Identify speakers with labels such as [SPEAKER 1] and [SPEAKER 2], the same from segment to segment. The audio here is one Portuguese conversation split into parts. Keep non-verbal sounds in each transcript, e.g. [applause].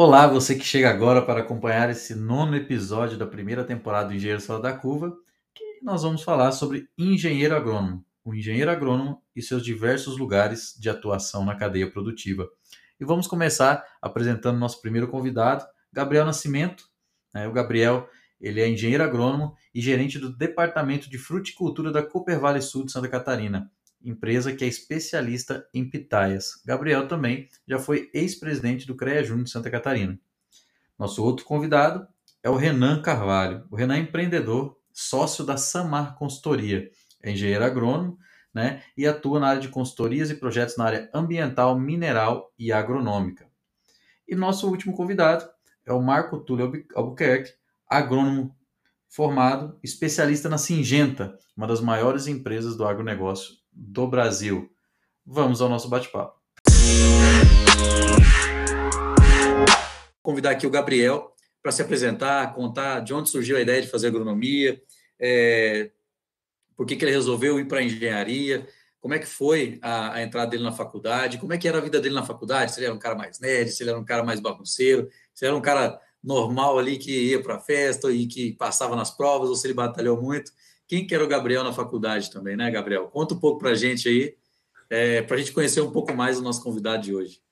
[SPEAKER 1] Olá, você que chega agora para acompanhar esse nono episódio da primeira temporada do Engenheiro Fora da Curva, que nós vamos falar sobre engenheiro agrônomo, o engenheiro agrônomo e seus diversos lugares de atuação na cadeia produtiva. E vamos começar apresentando nosso primeiro convidado, Gabriel Nascimento. O Gabriel ele é engenheiro agrônomo e gerente do Departamento de Fruticultura da Cooper Valley Sul de Santa Catarina empresa que é especialista em pitaias. Gabriel também já foi ex-presidente do CREA Júnior de Santa Catarina. Nosso outro convidado é o Renan Carvalho. O Renan é empreendedor, sócio da Samar Consultoria, é engenheiro agrônomo né, e atua na área de consultorias e projetos na área ambiental, mineral e agronômica. E nosso último convidado é o Marco Túlio Albuquerque, agrônomo formado, especialista na Singenta, uma das maiores empresas do agronegócio do Brasil. Vamos ao nosso bate-papo. Convidar aqui o Gabriel para se apresentar, contar de onde surgiu a ideia de fazer agronomia, é, por que, que ele resolveu ir para a engenharia, como é que foi a, a, entrada dele na faculdade, como é que era a vida dele na faculdade, se ele era um cara mais nerd, se ele era um cara mais bagunceiro, se ele era um cara normal ali que ia para a festa e que passava nas provas, ou se ele batalhou muito quem que era o Gabriel na faculdade também, né, Gabriel? Conta um pouco para a gente aí, é, para a gente conhecer um pouco mais o nosso convidado de hoje.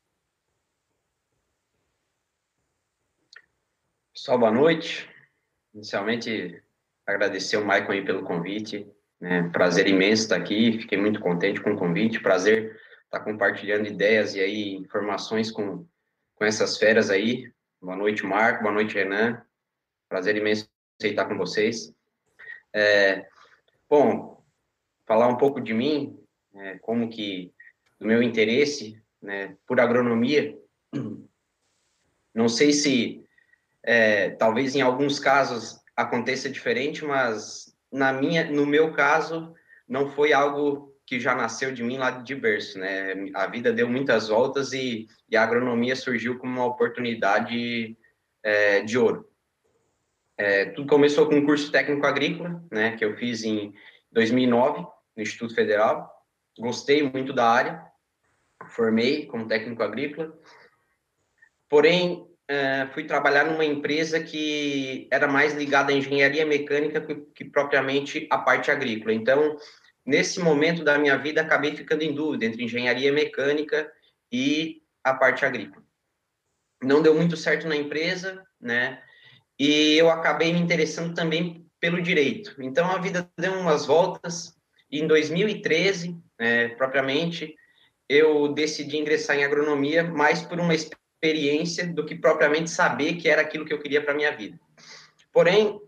[SPEAKER 2] Pessoal, boa noite. Inicialmente, agradecer o Maicon aí pelo convite. Né? Prazer imenso estar aqui, fiquei muito contente com o convite. Prazer estar compartilhando ideias e aí informações com, com essas feras aí. Boa noite, Marco. Boa noite, Renan. Prazer imenso estar com vocês. É, bom, falar um pouco de mim, é, como que do meu interesse né, por agronomia. Não sei se, é, talvez em alguns casos aconteça diferente, mas na minha, no meu caso, não foi algo que já nasceu de mim lá de berço, né? A vida deu muitas voltas e, e a agronomia surgiu como uma oportunidade é, de ouro. É, tudo começou com um curso técnico agrícola, né, que eu fiz em 2009 no Instituto Federal. Gostei muito da área, formei como técnico agrícola. Porém, é, fui trabalhar numa empresa que era mais ligada à engenharia mecânica que, que propriamente a parte agrícola. Então, nesse momento da minha vida, acabei ficando em dúvida entre engenharia mecânica e a parte agrícola. Não deu muito certo na empresa, né? E eu acabei me interessando também pelo direito. Então a vida deu umas voltas e em 2013, é, propriamente, eu decidi ingressar em agronomia mais por uma experiência do que propriamente saber que era aquilo que eu queria para minha vida. Porém,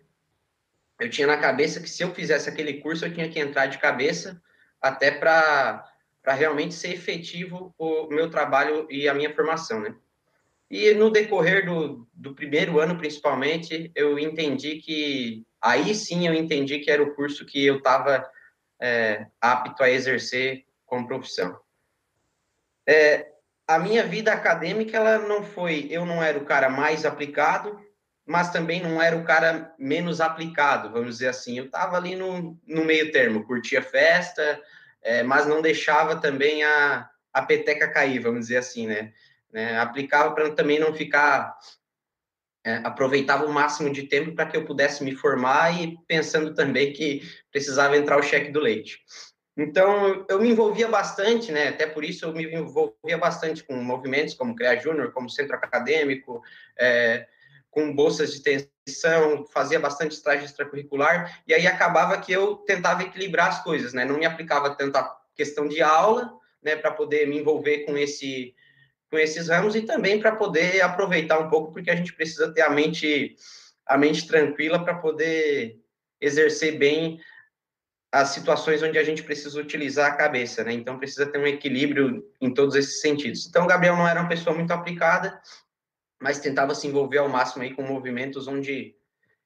[SPEAKER 2] eu tinha na cabeça que se eu fizesse aquele curso eu tinha que entrar de cabeça até para para realmente ser efetivo o meu trabalho e a minha formação, né? E no decorrer do, do primeiro ano, principalmente, eu entendi que. Aí sim eu entendi que era o curso que eu estava é, apto a exercer como profissão. É, a minha vida acadêmica, ela não foi. Eu não era o cara mais aplicado, mas também não era o cara menos aplicado, vamos dizer assim. Eu estava ali no, no meio termo, curtia festa, é, mas não deixava também a, a peteca cair, vamos dizer assim, né? Né? Aplicava para também não ficar é, aproveitava o máximo de tempo para que eu pudesse me formar e pensando também que precisava entrar o cheque do leite. Então, eu me envolvia bastante, né? Até por isso eu me envolvia bastante com movimentos como CREA Júnior, como Centro Acadêmico, é, com bolsas de extensão, fazia bastante estágio extracurricular, e aí acabava que eu tentava equilibrar as coisas, né? Não me aplicava tanto a questão de aula, né, para poder me envolver com esse com esses ramos e também para poder aproveitar um pouco, porque a gente precisa ter a mente, a mente tranquila para poder exercer bem as situações onde a gente precisa utilizar a cabeça, né? Então precisa ter um equilíbrio em todos esses sentidos. Então o Gabriel não era uma pessoa muito aplicada, mas tentava se envolver ao máximo aí com movimentos onde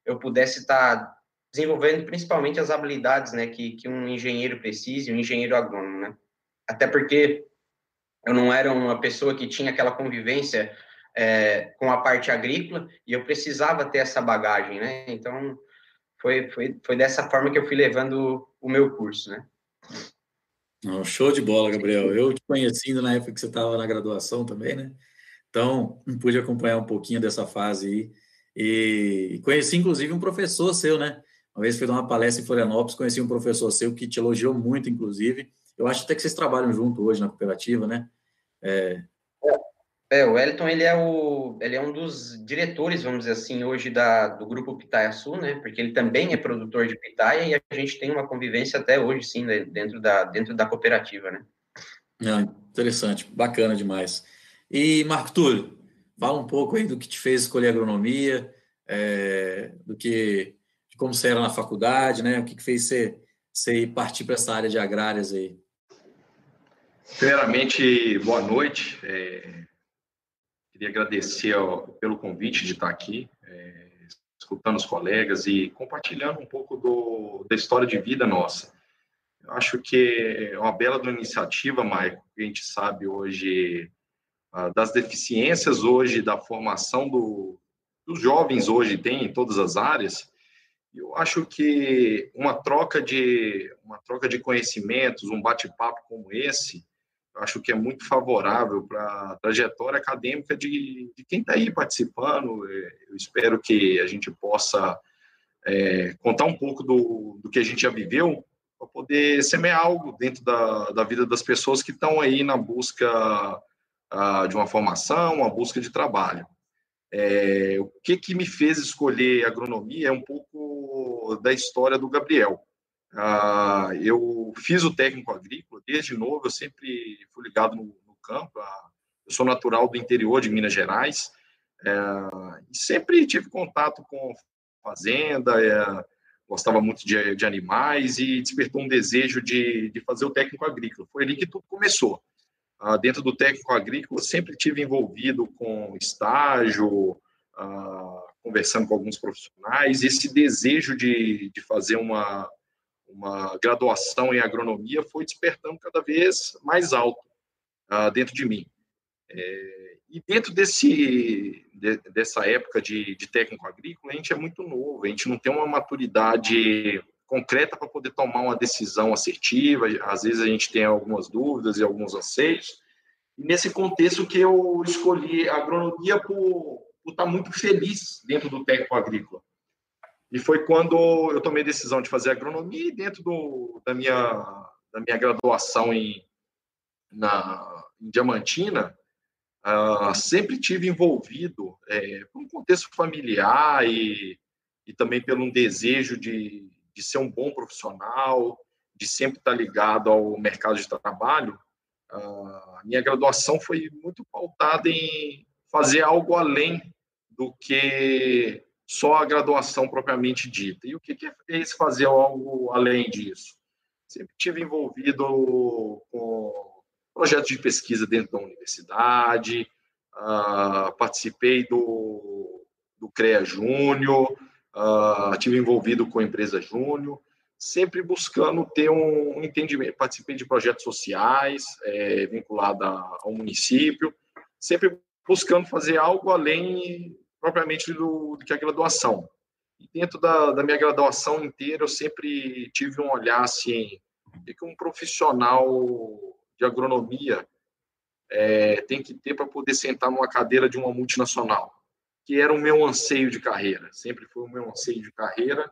[SPEAKER 2] eu pudesse estar tá desenvolvendo principalmente as habilidades, né, que, que um engenheiro precisa, um engenheiro agrônomo, né? Até porque eu não era uma pessoa que tinha aquela convivência é, com a parte agrícola e eu precisava ter essa bagagem, né? Então, foi, foi, foi dessa forma que eu fui levando o meu curso, né?
[SPEAKER 1] Show de bola, Gabriel. Eu te conhecendo na época que você estava na graduação também, né? Então, pude acompanhar um pouquinho dessa fase aí. E conheci, inclusive, um professor seu, né? Uma vez fui dar uma palestra em Florianópolis, conheci um professor seu que te elogiou muito, inclusive. Eu acho até que vocês trabalham junto hoje na cooperativa, né?
[SPEAKER 2] É, é, o Wellington, ele é, o, ele é um dos diretores, vamos dizer assim, hoje da, do grupo Pitaia Sul, né? Porque ele também é produtor de pitaia e a gente tem uma convivência até hoje, sim, né? dentro da, dentro da cooperativa, né?
[SPEAKER 1] Ah, interessante, bacana demais. E, Marco Túlio, fala um pouco aí do que te fez escolher agronomia, é, do que, de como você era na faculdade, né? O que, que fez você, você partir para essa área de agrárias aí?
[SPEAKER 3] Primeiramente, boa noite. É, queria agradecer ao, pelo convite de estar aqui, é, escutando os colegas e compartilhando um pouco do, da história de vida nossa. Eu acho que é uma bela iniciativa, Maicon, que a gente sabe hoje das deficiências hoje da formação do, dos jovens hoje tem em todas as áreas. Eu acho que uma troca de uma troca de conhecimentos, um bate-papo como esse, acho que é muito favorável para a trajetória acadêmica de, de quem está aí participando. É, eu espero que a gente possa é, contar um pouco do, do que a gente já viveu para poder semear algo dentro da, da vida das pessoas que estão aí na busca de uma formação, uma busca de trabalho. É, o que, que me fez escolher agronomia é um pouco da história do Gabriel. Ah, eu fiz o técnico agrícola desde novo, eu sempre fui ligado no, no campo. Ah, eu sou natural do interior de Minas Gerais é, e sempre tive contato com fazenda, é, gostava muito de, de, animais e despertou um desejo de, de fazer o técnico agrícola. Foi ali que tudo começou. Ah, dentro do técnico agrícola, sempre tive envolvido com estágio, conversando com alguns profissionais. Esse desejo de, de fazer uma, uma graduação em agronomia foi despertando cada vez mais alto ah, dentro de mim. É, e dentro desse, de, dessa época de, de técnico agrícola, a gente é muito novo, a gente não tem uma maturidade concreta para poder tomar uma decisão assertiva. Às vezes a gente tem algumas dúvidas e alguns anseios. E nesse contexto que eu escolhi a agronomia por, por estar muito feliz dentro do técnico agrícola. E foi quando eu tomei a decisão de fazer agronomia e dentro do, da, minha, da minha graduação em, na, em Diamantina, uh, sempre tive envolvido é, por um contexto familiar e, e também pelo um desejo de, de ser um bom profissional, de sempre estar ligado ao mercado de trabalho, a minha graduação foi muito pautada em fazer algo além do que só a graduação propriamente dita. E o que é esse fazer algo além disso? Sempre tive envolvido com projetos de pesquisa dentro da universidade, uh, participei do, do CREA Júnior, uh, tive envolvido com a empresa Júnior, sempre buscando ter um entendimento. Participei de projetos sociais é, ao município, sempre buscando fazer algo além propriamente do, do que a graduação. E dentro da, da, minha graduação inteira, eu sempre tive um olhar assim, que um profissional de agronomia é, tem que ter para poder sentar numa cadeira de uma multinacional que era o meu anseio de carreira, sempre foi o meu anseio de carreira,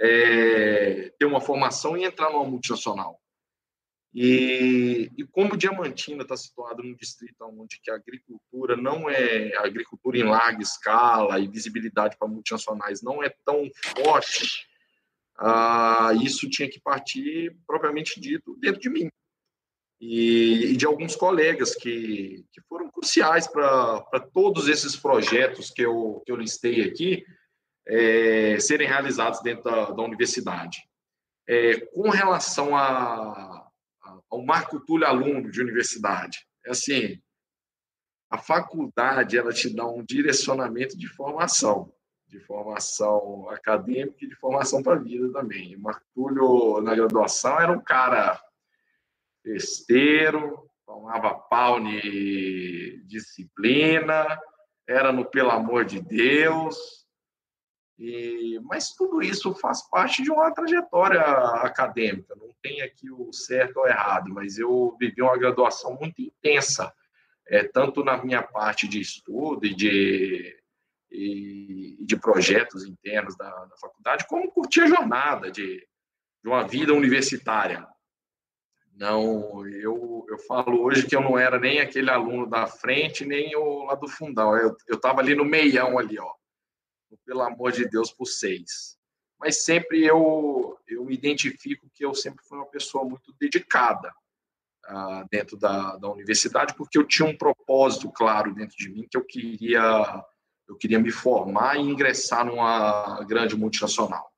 [SPEAKER 3] é, ter uma formação e entrar numa multinacional. E, e como Diamantina está situado num distrito onde que a agricultura não é a agricultura em larga escala e visibilidade para multinacionais não é tão forte, ah, isso tinha que partir propriamente dito dentro de mim e, e de alguns colegas que, que foram cruciais para todos esses projetos que eu, que eu listei aqui é, serem realizados dentro da, da universidade. É, com relação a, ao Marco Túlio aluno de universidade, é assim, a faculdade ela te dá um direcionamento de formação, de formação acadêmica e de formação para a vida também. O Marco Túlio, na graduação, era um cara festeiro, tomava pau de disciplina, era no pelo amor de Deus. E, mas tudo isso faz parte de uma trajetória acadêmica, não tem aqui o certo ou errado, mas eu vivi uma graduação muito intensa é, tanto na minha parte de estudo e de, e, de projetos internos da, da, faculdade, como curtir a jornada de, de uma vida universitária. Não, eu, eu falo hoje que eu não era nem aquele aluno da frente, nem o lá do fundão. Eu estava ali no meião ali, ó. Pelo amor de Deus, por seis. Mas sempre eu, eu me identifico que eu sempre fui uma pessoa muito dedicada uh, dentro da, da universidade, porque eu tinha um propósito claro dentro de mim que eu queria eu queria me formar e ingressar numa grande multinacional.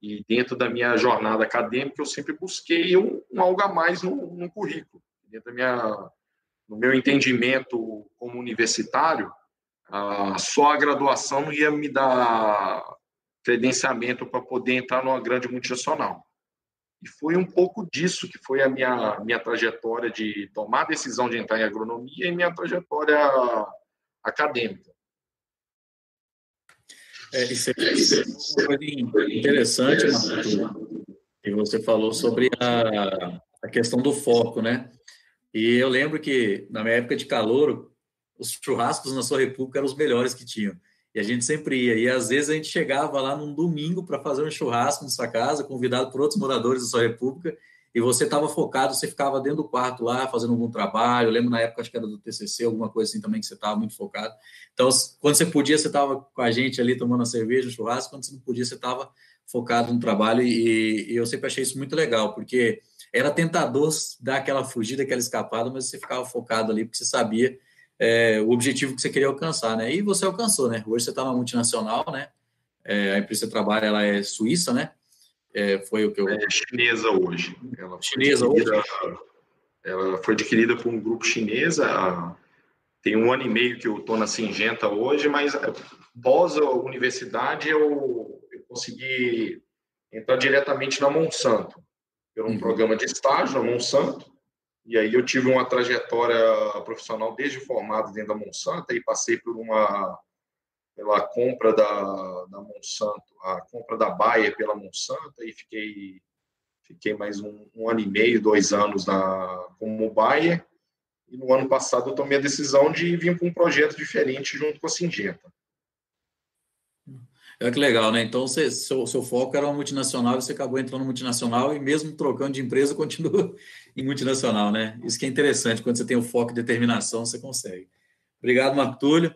[SPEAKER 3] E dentro da minha jornada acadêmica, eu sempre busquei um, um algo a mais no, no currículo. Dentro da minha, no meu entendimento como universitário, só a graduação não ia me dar credenciamento para poder entrar numa grande multinacional. E foi um pouco disso que foi a minha, minha trajetória de tomar a decisão de entrar em agronomia e minha trajetória acadêmica.
[SPEAKER 1] É, isso é uma coisa interessante, Marco, que você falou sobre a, a questão do foco, né? E eu lembro que, na minha época de calor, os churrascos na sua república eram os melhores que tinham. E a gente sempre ia. E às vezes a gente chegava lá num domingo para fazer um churrasco na sua casa, convidado por outros moradores da sua república, e você estava focado, você ficava dentro do quarto lá, fazendo algum trabalho. Eu lembro na época, acho que era do TCC, alguma coisa assim também, que você estava muito focado. Então, quando você podia, você estava com a gente ali tomando a cerveja, o churrasco. Quando você não podia, você estava focado no trabalho. E, e, eu sempre achei isso muito legal, porque era tentador dar aquela fugida, aquela escapada, mas você ficava focado ali, porque você sabia é, o objetivo que você queria alcançar, né? E você alcançou, né? Hoje você está na multinacional, né? É, a empresa que você trabalha, ela é suíça, né? É, foi o que eu...
[SPEAKER 3] É chinesa hoje. Ela
[SPEAKER 1] chinesa hoje?
[SPEAKER 3] Ela foi adquirida por um grupo chinês. Tem um ano e meio que eu estou na Singenta hoje, mas pós a universidade eu, eu consegui entrar diretamente na Monsanto, por um uhum. programa de estágio na Monsanto. E aí eu tive uma trajetória profissional desde formado dentro da Monsanto e passei por uma pela compra da, da Monsanto, a compra da Bayer pela Monsanto, e fiquei, fiquei mais um, um ano e meio, dois anos na, como Bayer, e no ano passado eu tomei a decisão de vir para um projeto diferente junto com a Singenta.
[SPEAKER 1] É que legal, né? Então, você, seu, seu foco era uma multinacional, você acabou entrando multinacional e mesmo trocando de empresa, [laughs] continua em multinacional, né? Isso que é interessante, quando você tem o foco e determinação, você consegue. Obrigado, Marco Túlio.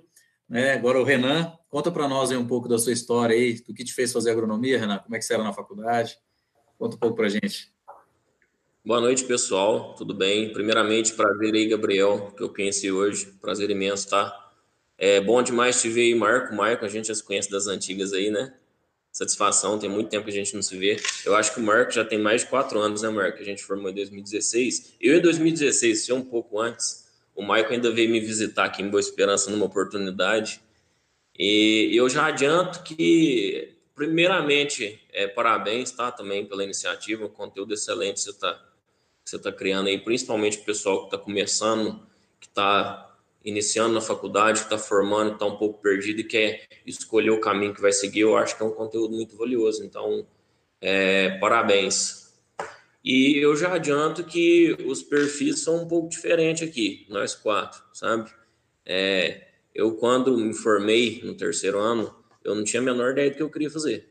[SPEAKER 1] Né? Agora o Renan, conta para nós aí um pouco da sua história aí, do que te fez fazer agronomia, Renan, como é que você era na faculdade? Conta um pouco para gente.
[SPEAKER 4] Boa noite, pessoal, tudo bem? Primeiramente, prazer aí, Gabriel, que eu conheci hoje, prazer imenso, tá? É bom demais te ver aí, Marco, Marco, a gente já se conhece das antigas aí, né? Satisfação, tem muito tempo que a gente não se vê. Eu acho que o Marco já tem mais de quatro anos, né, Marco? A gente formou em 2016. Eu em 2016, se um pouco antes, o Maicon ainda veio me visitar aqui em Boa Esperança numa oportunidade. E eu já adianto que, primeiramente, é, parabéns tá, também pela iniciativa, conteúdo excelente que você está você tá criando aí, principalmente o pessoal que está começando, que está iniciando na faculdade, que está formando, está um pouco perdido e quer escolher o caminho que vai seguir. Eu acho que é um conteúdo muito valioso. Então, é, parabéns. E eu já adianto que os perfis são um pouco diferentes aqui, nós quatro, sabe? É, eu, quando me formei no terceiro ano, eu não tinha a menor ideia do que eu queria fazer.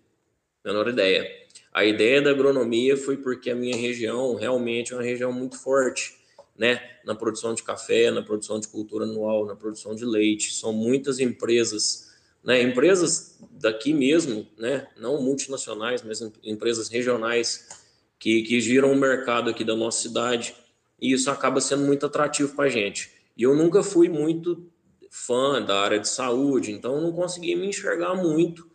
[SPEAKER 4] Menor ideia. A ideia da agronomia foi porque a minha região realmente é uma região muito forte, né? Na produção de café, na produção de cultura anual, na produção de leite. São muitas empresas, né? Empresas daqui mesmo, né? Não multinacionais, mas empresas regionais que, que giram o mercado aqui da nossa cidade, e isso acaba sendo muito atrativo para a gente. E eu nunca fui muito fã da área de saúde, então não consegui me enxergar muito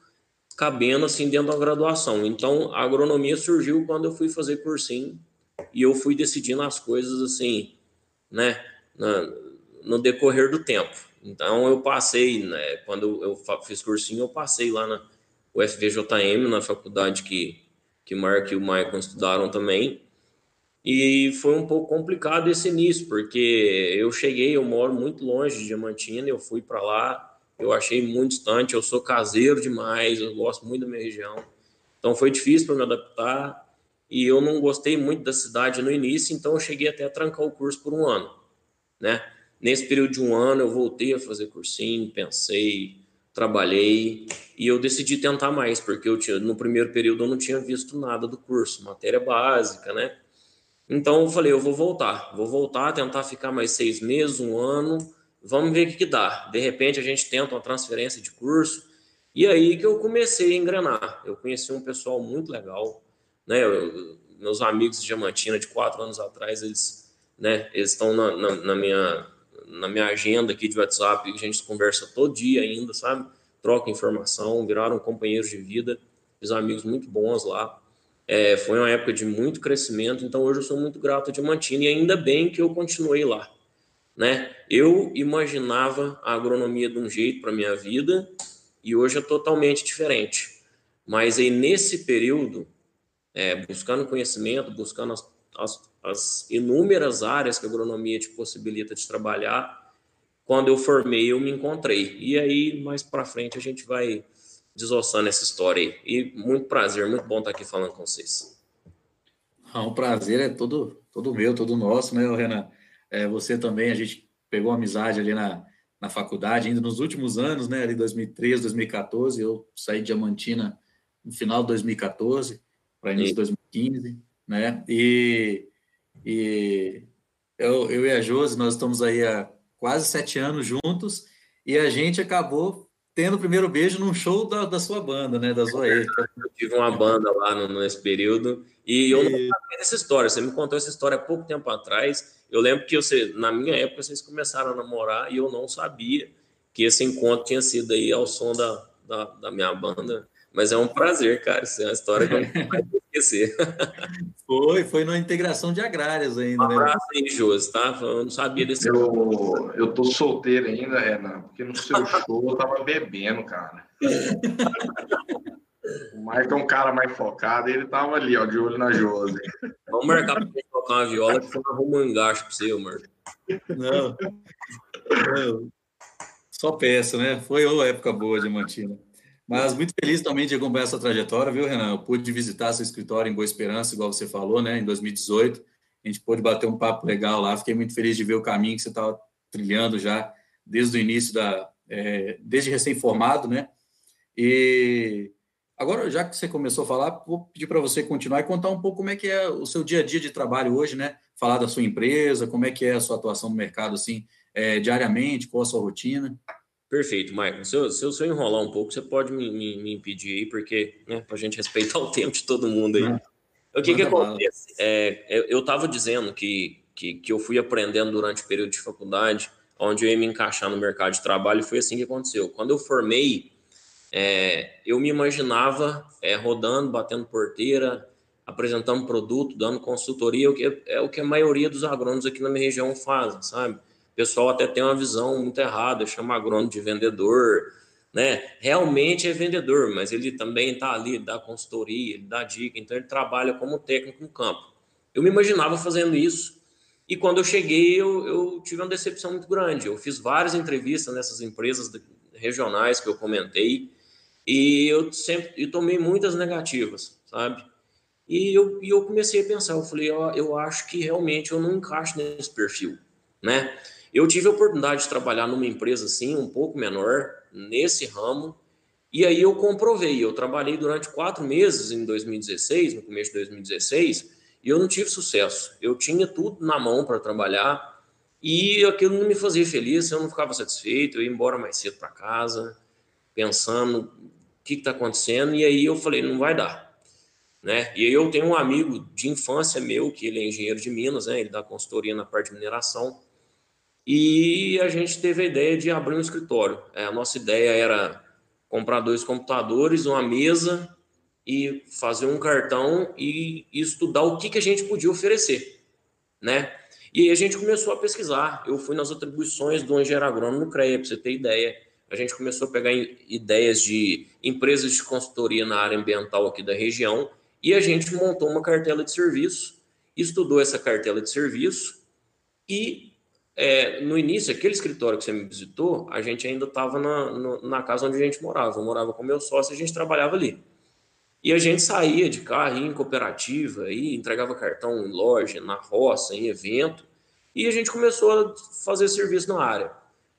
[SPEAKER 4] cabendo assim dentro da graduação. Então a agronomia surgiu quando eu fui fazer cursinho e eu fui decidindo as coisas assim, né, na, no decorrer do tempo. Então eu passei, né, quando eu fiz cursinho, eu passei lá na UFVJM, na faculdade que que Mark e o Michael estudaram também. E foi um pouco complicado esse início, porque eu cheguei, eu moro muito longe de Diamantina, eu fui para lá, eu achei muito distante, eu sou caseiro demais, eu gosto muito da minha região. Então foi difícil para me adaptar e eu não gostei muito da cidade no início, então eu cheguei até a trancar o curso por um ano, né? Nesse período de um ano, eu voltei a fazer cursinho, pensei, trabalhei e eu decidi tentar mais, porque eu tinha, no primeiro período eu não tinha visto nada do curso, matéria básica, né? Então eu falei, eu vou voltar, vou voltar, tentar ficar mais seis meses, um ano, vamos ver o que, que dá. De repente a gente tenta uma transferência de curso, e aí que eu comecei a engrenar. Eu conheci um pessoal muito legal, né? Eu, meus amigos de Diamantina de quatro anos atrás, eles, né? Eles estão na, na, na, minha na minha agenda aqui de WhatsApp, a gente conversa todo dia ainda, sabe? Troca informação, viraram companheiros de vida, fiz amigos muito bons lá. É, foi uma época de muito crescimento, então hoje eu sou muito grato a Diamantina e ainda bem que eu continuei lá. Né? Eu imaginava a agronomia de um jeito para minha vida e hoje é totalmente diferente. Mas aí nesse período, é, buscando conhecimento, buscando as, as, as, inúmeras áreas que a agronomia te possibilita de trabalhar, quando eu formei eu me encontrei. E aí mais para frente a gente vai desossando essa história aí. E muito prazer, muito bom estar aqui falando com vocês.
[SPEAKER 1] Ah, o prazer é todo, todo meu, todo nosso, né, Renan? É, você também, a gente pegou amizade ali na, na faculdade, ainda nos últimos anos, né, ali 2013, 2014, eu saí de Diamantina no final de 2014 para início de 2015, né, e, e eu, eu e a Josi, nós estamos aí há quase sete anos juntos, e a gente acabou tendo o primeiro beijo num show da, da sua banda, né, da Zoe.
[SPEAKER 4] Eu tive uma banda lá no, nesse período, e eu não sabia dessa história, você me contou essa história há pouco tempo atrás, eu lembro que você, na minha época vocês começaram a namorar e eu não sabia que esse encontro tinha sido aí ao som da, da, da minha banda. Mas é um prazer, cara. Isso é uma história que eu não vai esquecer. [laughs]
[SPEAKER 1] Foi, foi na integração de agrárias ainda. Um
[SPEAKER 4] né? abraço né? aí, Josi, tá? Eu não sabia desse.
[SPEAKER 3] Eu, eu tô solteiro ainda, Renan, porque no seu show eu tava bebendo, cara. [laughs] O Mike é um cara mais focado e ele tava ali, ó, de olho na Josi.
[SPEAKER 4] Vamos marcar pra gente tocar uma viola que foi arruma um engaixo pra você, Marco.
[SPEAKER 1] Não. Não. Só peça, né? Foi uma época boa de Mantina. Mas muito feliz também de acompanhar essa trajetória, viu, Renan? Eu pude visitar seu escritório em Boa Esperança, igual você falou, né? Em 2018. A gente pôde bater um papo legal lá. Fiquei muito feliz de ver o caminho que você estava trilhando já desde o início da. É, desde recém-formado, né? E Agora, já que você começou a falar, vou pedir para você continuar e contar um pouco como é que é o seu dia a dia de trabalho hoje, né? Falar da sua empresa, como é que é a sua atuação no mercado, assim, é, diariamente, qual a sua rotina.
[SPEAKER 4] Perfeito, Michael. Se eu, se eu, enrolar um pouco, você pode me, me, me impedir aí, porque, né, para a gente respeitar o tempo de todo mundo aí. o que que acontece? É, eu estava dizendo que, que, que eu fui aprendendo durante o período de faculdade, onde eu ia me encaixar no mercado de trabalho, e foi assim que aconteceu. Quando eu formei, é, eu me imaginava é, rodando, batendo porteira, apresentando produto, dando consultoria, o que é, é o que a maioria dos agrônomos aqui na minha região fazem, sabe? Pessoal até tem uma visão muito errada, chama agrônomo de vendedor, né? Realmente é vendedor, mas ele também está ali, dá consultoria, ele dá dica, então ele trabalha como técnico no campo. Eu me imaginava fazendo isso, e quando eu cheguei, eu, eu tive uma decepção muito grande. Eu fiz várias entrevistas nessas empresas regionais que eu comentei, e eu sempre eu tomei muitas negativas, sabe? E eu, e eu comecei a pensar, eu falei, ó, eu acho que realmente eu não encaixo nesse perfil, né? Eu tive a oportunidade de trabalhar numa empresa assim, um pouco menor, nesse ramo, e aí eu comprovei. Eu trabalhei durante quatro meses em 2016, no começo de 2016, e eu não tive sucesso. Eu tinha tudo na mão para trabalhar e aquilo não me fazia feliz, eu não ficava satisfeito, eu ia embora mais cedo para casa, pensando o que está acontecendo, e aí eu falei, não vai dar. Né? E aí eu tenho um amigo de infância meu, que ele é engenheiro de Minas, né? ele dá consultoria na parte de mineração, e a gente teve a ideia de abrir um escritório. É, a nossa ideia era comprar dois computadores, uma mesa e fazer um cartão e estudar o que, que a gente podia oferecer, né? E aí a gente começou a pesquisar. Eu fui nas atribuições do engenheiro agrônomo no CREA, para você ter ideia a gente começou a pegar ideias de empresas de consultoria na área ambiental aqui da região e a gente montou uma cartela de serviço, estudou essa cartela de serviço e é, no início, aquele escritório que você me visitou, a gente ainda estava na, na casa onde a gente morava. Eu morava com meu sócio e a gente trabalhava ali. E a gente saía de carro, ia em cooperativa, ia, entregava cartão em loja, na roça, em evento. e a gente começou a fazer serviço na área.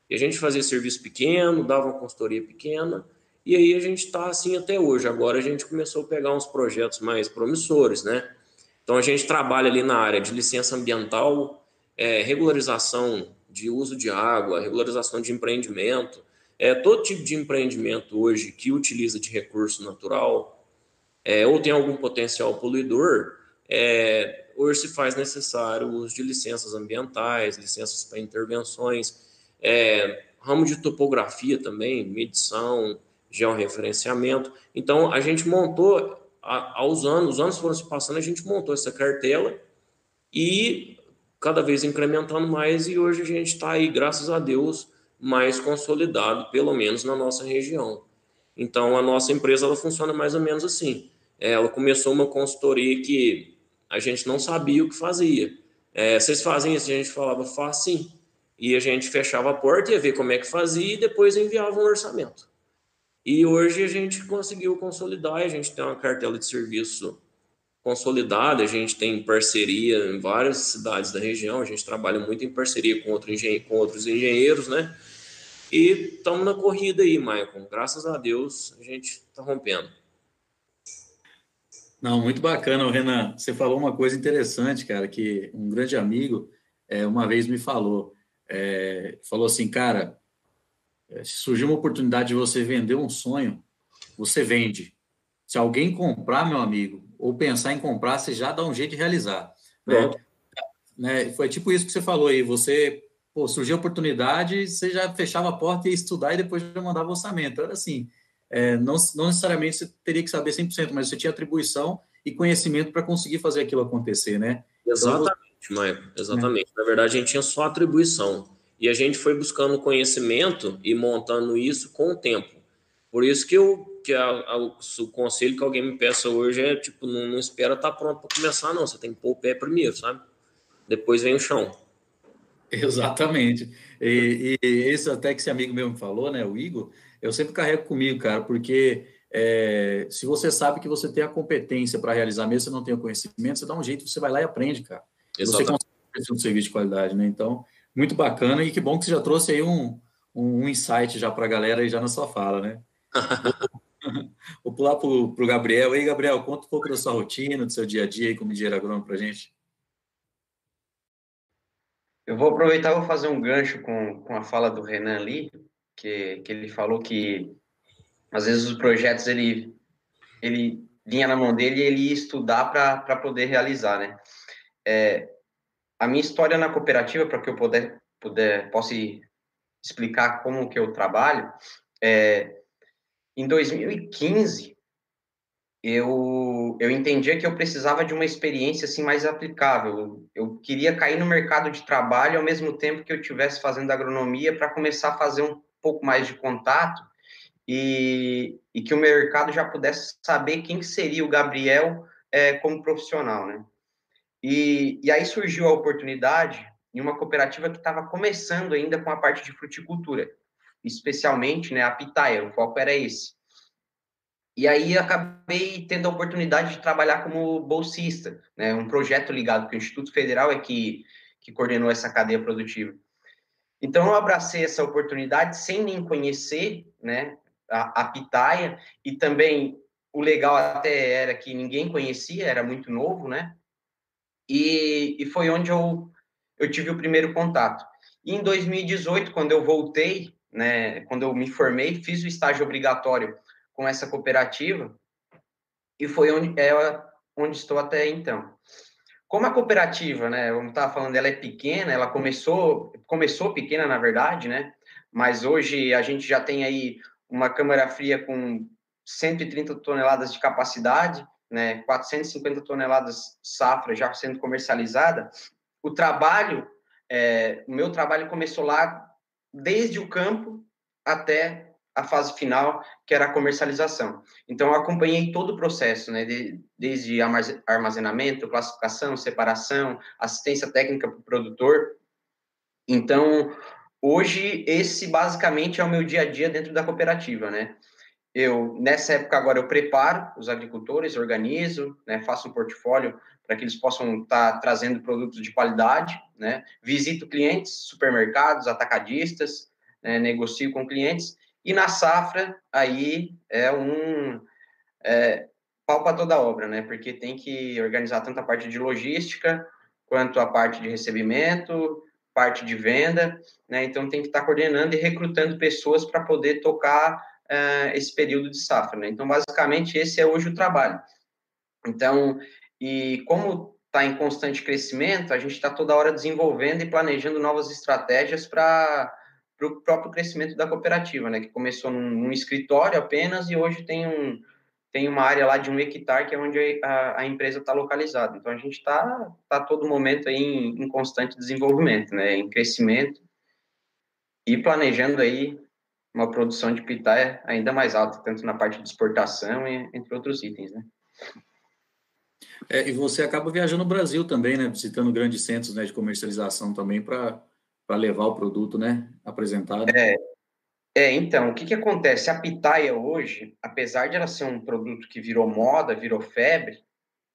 [SPEAKER 4] E a gente fazia serviço pequeno, dava uma consultoria pequena, e aí a gente está assim até hoje. Agora a gente começou a pegar uns projetos mais promissores, né? Então a gente trabalha ali na área de licença ambiental, é, regularização de uso de água, regularização de empreendimento, é, todo tipo de empreendimento hoje que utiliza de recurso natural é, ou tem algum potencial poluidor, é, hoje se faz necessário o uso de licenças ambientais, licenças para intervenções, é, ramo de topografia também, medição, georreferenciamento. Então, a gente montou, aos anos, os anos foram se passando, a gente montou essa cartela e cada vez incrementando mais, e hoje a gente está aí, graças a Deus, mais consolidado, pelo menos na nossa região. Então, a nossa empresa ela funciona mais ou menos assim. Ela começou uma consultoria que a gente não sabia o que fazia. É, vocês fazem isso? A gente falava, faz sim. E a gente fechava a porta, ia ver como é que fazia e depois enviava um orçamento. E hoje a gente conseguiu consolidar, a gente tem uma cartela de serviço consolidada, a gente tem parceria em várias cidades da região, a gente trabalha muito em parceria com, outro engen com outros engenheiros, né? E estamos na corrida aí, Maicon. Graças a Deus a gente está rompendo.
[SPEAKER 1] Não, muito bacana, Renan. Você falou uma coisa interessante, cara, que um grande amigo é, uma vez me falou. É, falou assim, cara, é, se surgir uma oportunidade de você vender um sonho, você vende. Se alguém comprar, meu amigo, ou pensar em comprar, você já dá um jeito de realizar. Né? né? Foi tipo isso que você falou aí. Você, pô, surgiu a oportunidade, você já fechava a porta e ia estudar e depois já mandava o orçamento. Era assim, é, não, não necessariamente você teria que saber 100%, mas você tinha atribuição e conhecimento para conseguir fazer aquilo acontecer, né?
[SPEAKER 4] Exatamente, então, Maicon, exatamente. É. Na verdade, a gente tinha só atribuição. E a gente foi buscando conhecimento e montando isso com o tempo. Por isso que, eu, que a, a, o conselho que alguém me peça hoje é, tipo, não, não espera estar tá pronto para começar, não. Você tem que pôr o pé primeiro, sabe? Depois vem o chão.
[SPEAKER 1] Exatamente. E, e esse até que esse amigo meu me falou, né, o Igor, eu sempre carrego comigo, cara, porque é, se você sabe que você tem a competência para realizar, mesmo se não tem o conhecimento, você dá um jeito, você vai lá e aprende, cara. Exatamente. Você consegue um serviço de qualidade, né? Então, muito bacana e que bom que você já trouxe aí um, um, insight já para a galera aí já na sua fala, né? Vou pular para o Gabriel. Aí, Gabriel, conta um pouco da sua rotina, do seu dia a dia como engenheiro agrônomo para a gente.
[SPEAKER 2] Eu vou aproveitar vou fazer um gancho com, com a fala do Renan ali, que, que ele falou que às vezes os projetos ele, ele vinha na mão dele e ele ia estudar para poder realizar, né? É, a minha história na cooperativa, para que eu puder, puder possa explicar como que eu trabalho, é, em 2015 eu, eu entendia que eu precisava de uma experiência assim mais aplicável. Eu queria cair no mercado de trabalho ao mesmo tempo que eu estivesse fazendo agronomia para começar a fazer um pouco mais de contato e, e que o mercado já pudesse saber quem seria o Gabriel é, como profissional, né? E, e aí surgiu a oportunidade em uma cooperativa que estava começando ainda com a parte de fruticultura, especialmente né, a pitaia, o foco era esse. E aí acabei tendo a oportunidade de trabalhar como bolsista, né, um projeto ligado que o Instituto Federal é que, que coordenou essa cadeia produtiva. Então eu abracei essa oportunidade sem nem conhecer, né, a, a pitaia e também o legal até era que ninguém conhecia, era muito novo, né? E, e foi onde eu, eu tive o primeiro contato. E em 2018, quando eu voltei, né, quando eu me formei, fiz o estágio obrigatório com essa cooperativa e foi onde, é, onde estou até então. Como a cooperativa, né, vamos estar falando, ela é pequena, ela começou, começou pequena, na verdade, né, mas hoje a gente já tem aí uma câmara fria com 130 toneladas de capacidade, né, 450 toneladas safra já sendo comercializada, o trabalho, é, o meu trabalho começou lá desde o campo até a fase final, que era a comercialização. Então, eu acompanhei todo o processo, né, de, desde armazenamento, classificação, separação, assistência técnica para o produtor. Então, hoje, esse basicamente é o meu dia a dia dentro da cooperativa, né? Eu, nessa época agora, eu preparo os agricultores, organizo, né, faço um portfólio para que eles possam estar tá trazendo produtos de qualidade, né? Visito clientes, supermercados, atacadistas, né? negocio com clientes. E na safra, aí é um é, pau para toda obra, né? Porque tem que organizar tanto a parte de logística quanto a parte de recebimento, parte de venda, né? Então tem que estar tá coordenando e recrutando pessoas para poder tocar uh, esse período de safra, né? Então basicamente esse é hoje o trabalho. Então e como está em constante crescimento, a gente está toda hora desenvolvendo e planejando novas estratégias para o próprio crescimento da cooperativa, né? Que começou num, num escritório apenas e hoje tem um tem uma área lá de um hectare que é onde a, a empresa está localizada. Então a gente está tá todo momento aí em, em, constante desenvolvimento, né, em crescimento e planejando aí uma produção de pitaia ainda mais alta, tanto na parte de exportação e entre outros itens, né.
[SPEAKER 1] É, e você acaba viajando no Brasil também, né, visitando grandes centros né, de comercialização também para levar o produto, né, apresentado.
[SPEAKER 2] É, é, então, o que, que acontece? A pitaia hoje, apesar de ela ser um produto que virou moda, virou febre,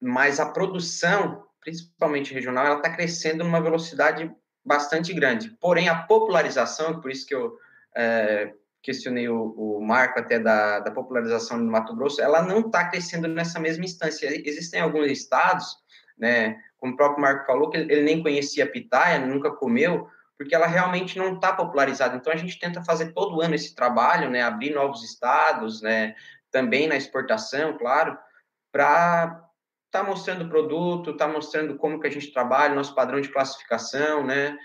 [SPEAKER 2] mas a produção, principalmente regional, ela está crescendo numa velocidade bastante grande. Porém, a popularização, por isso que eu é, questionei o, o, marco até da, da popularização no Mato Grosso, ela não está crescendo nessa mesma instância. Existem alguns estados, né, como o próprio Marco falou, que ele, nem conhecia a pitaia, nunca comeu, porque ela realmente não está popularizada. Então, a gente tenta fazer todo ano esse trabalho, né, abrir novos estados, né, também na exportação, claro, para estar tá mostrando o produto, estar tá mostrando como que a gente trabalha, nosso padrão de classificação, né,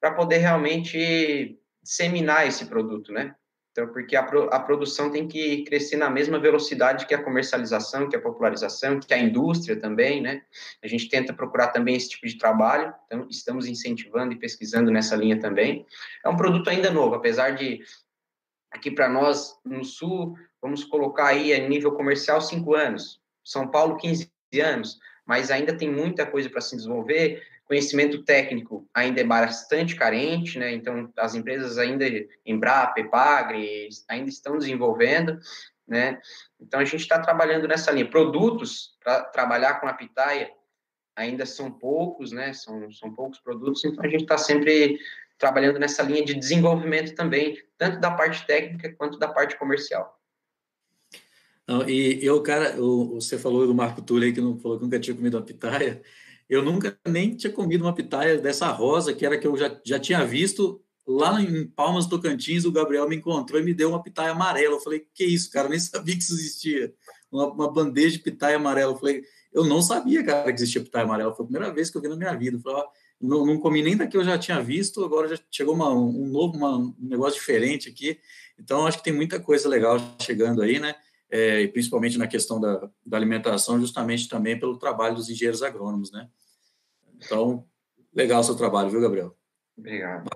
[SPEAKER 2] para poder realmente disseminar esse produto, né. Então, porque a, a produção tem que crescer na mesma velocidade que a comercialização, que a popularização, que a indústria também, né? A gente tenta procurar também esse tipo de trabalho, então estamos incentivando e pesquisando nessa linha também. É um produto ainda novo, apesar de aqui para nós no sul, vamos colocar aí a nível comercial cinco anos, São Paulo 15 anos, mas ainda tem muita coisa para se desenvolver Conhecimento técnico ainda é bastante carente, né? Então, as empresas ainda, Embrapa, Epagre, ainda estão desenvolvendo, né? Então, a gente está trabalhando nessa linha. Produtos para trabalhar com a pitaia ainda são poucos, né? São, são poucos produtos, então a gente está sempre trabalhando nessa linha de desenvolvimento também, tanto da parte técnica quanto da parte comercial.
[SPEAKER 1] Não, e eu, cara, você falou do Marco Túlio aí que não falou que nunca tinha comido uma pitaia. Eu nunca nem tinha comido uma pitaia dessa rosa, que era que eu já, já tinha visto lá em Palmas Tocantins. O Gabriel me encontrou e me deu uma pitaia amarela. Eu falei, que isso, cara? Eu nem [laughs] sabia que isso existia. Uma, uma bandeja de pitaia amarela. Eu falei, eu não sabia, cara, que existia pitaia amarela. Foi a primeira vez que eu vi na minha vida. Eu falei, ó, não, não, comi nem daqui eu já tinha visto, agora já chegou uma, um novo uma, um negócio diferente aqui. Então, acho que tem muita coisa legal chegando aí, né? É, e principalmente na questão da, da alimentação, justamente também pelo trabalho dos engenheiros agrônomos, né? Então, legal o seu trabalho, viu, Gabriel?
[SPEAKER 2] Obrigado.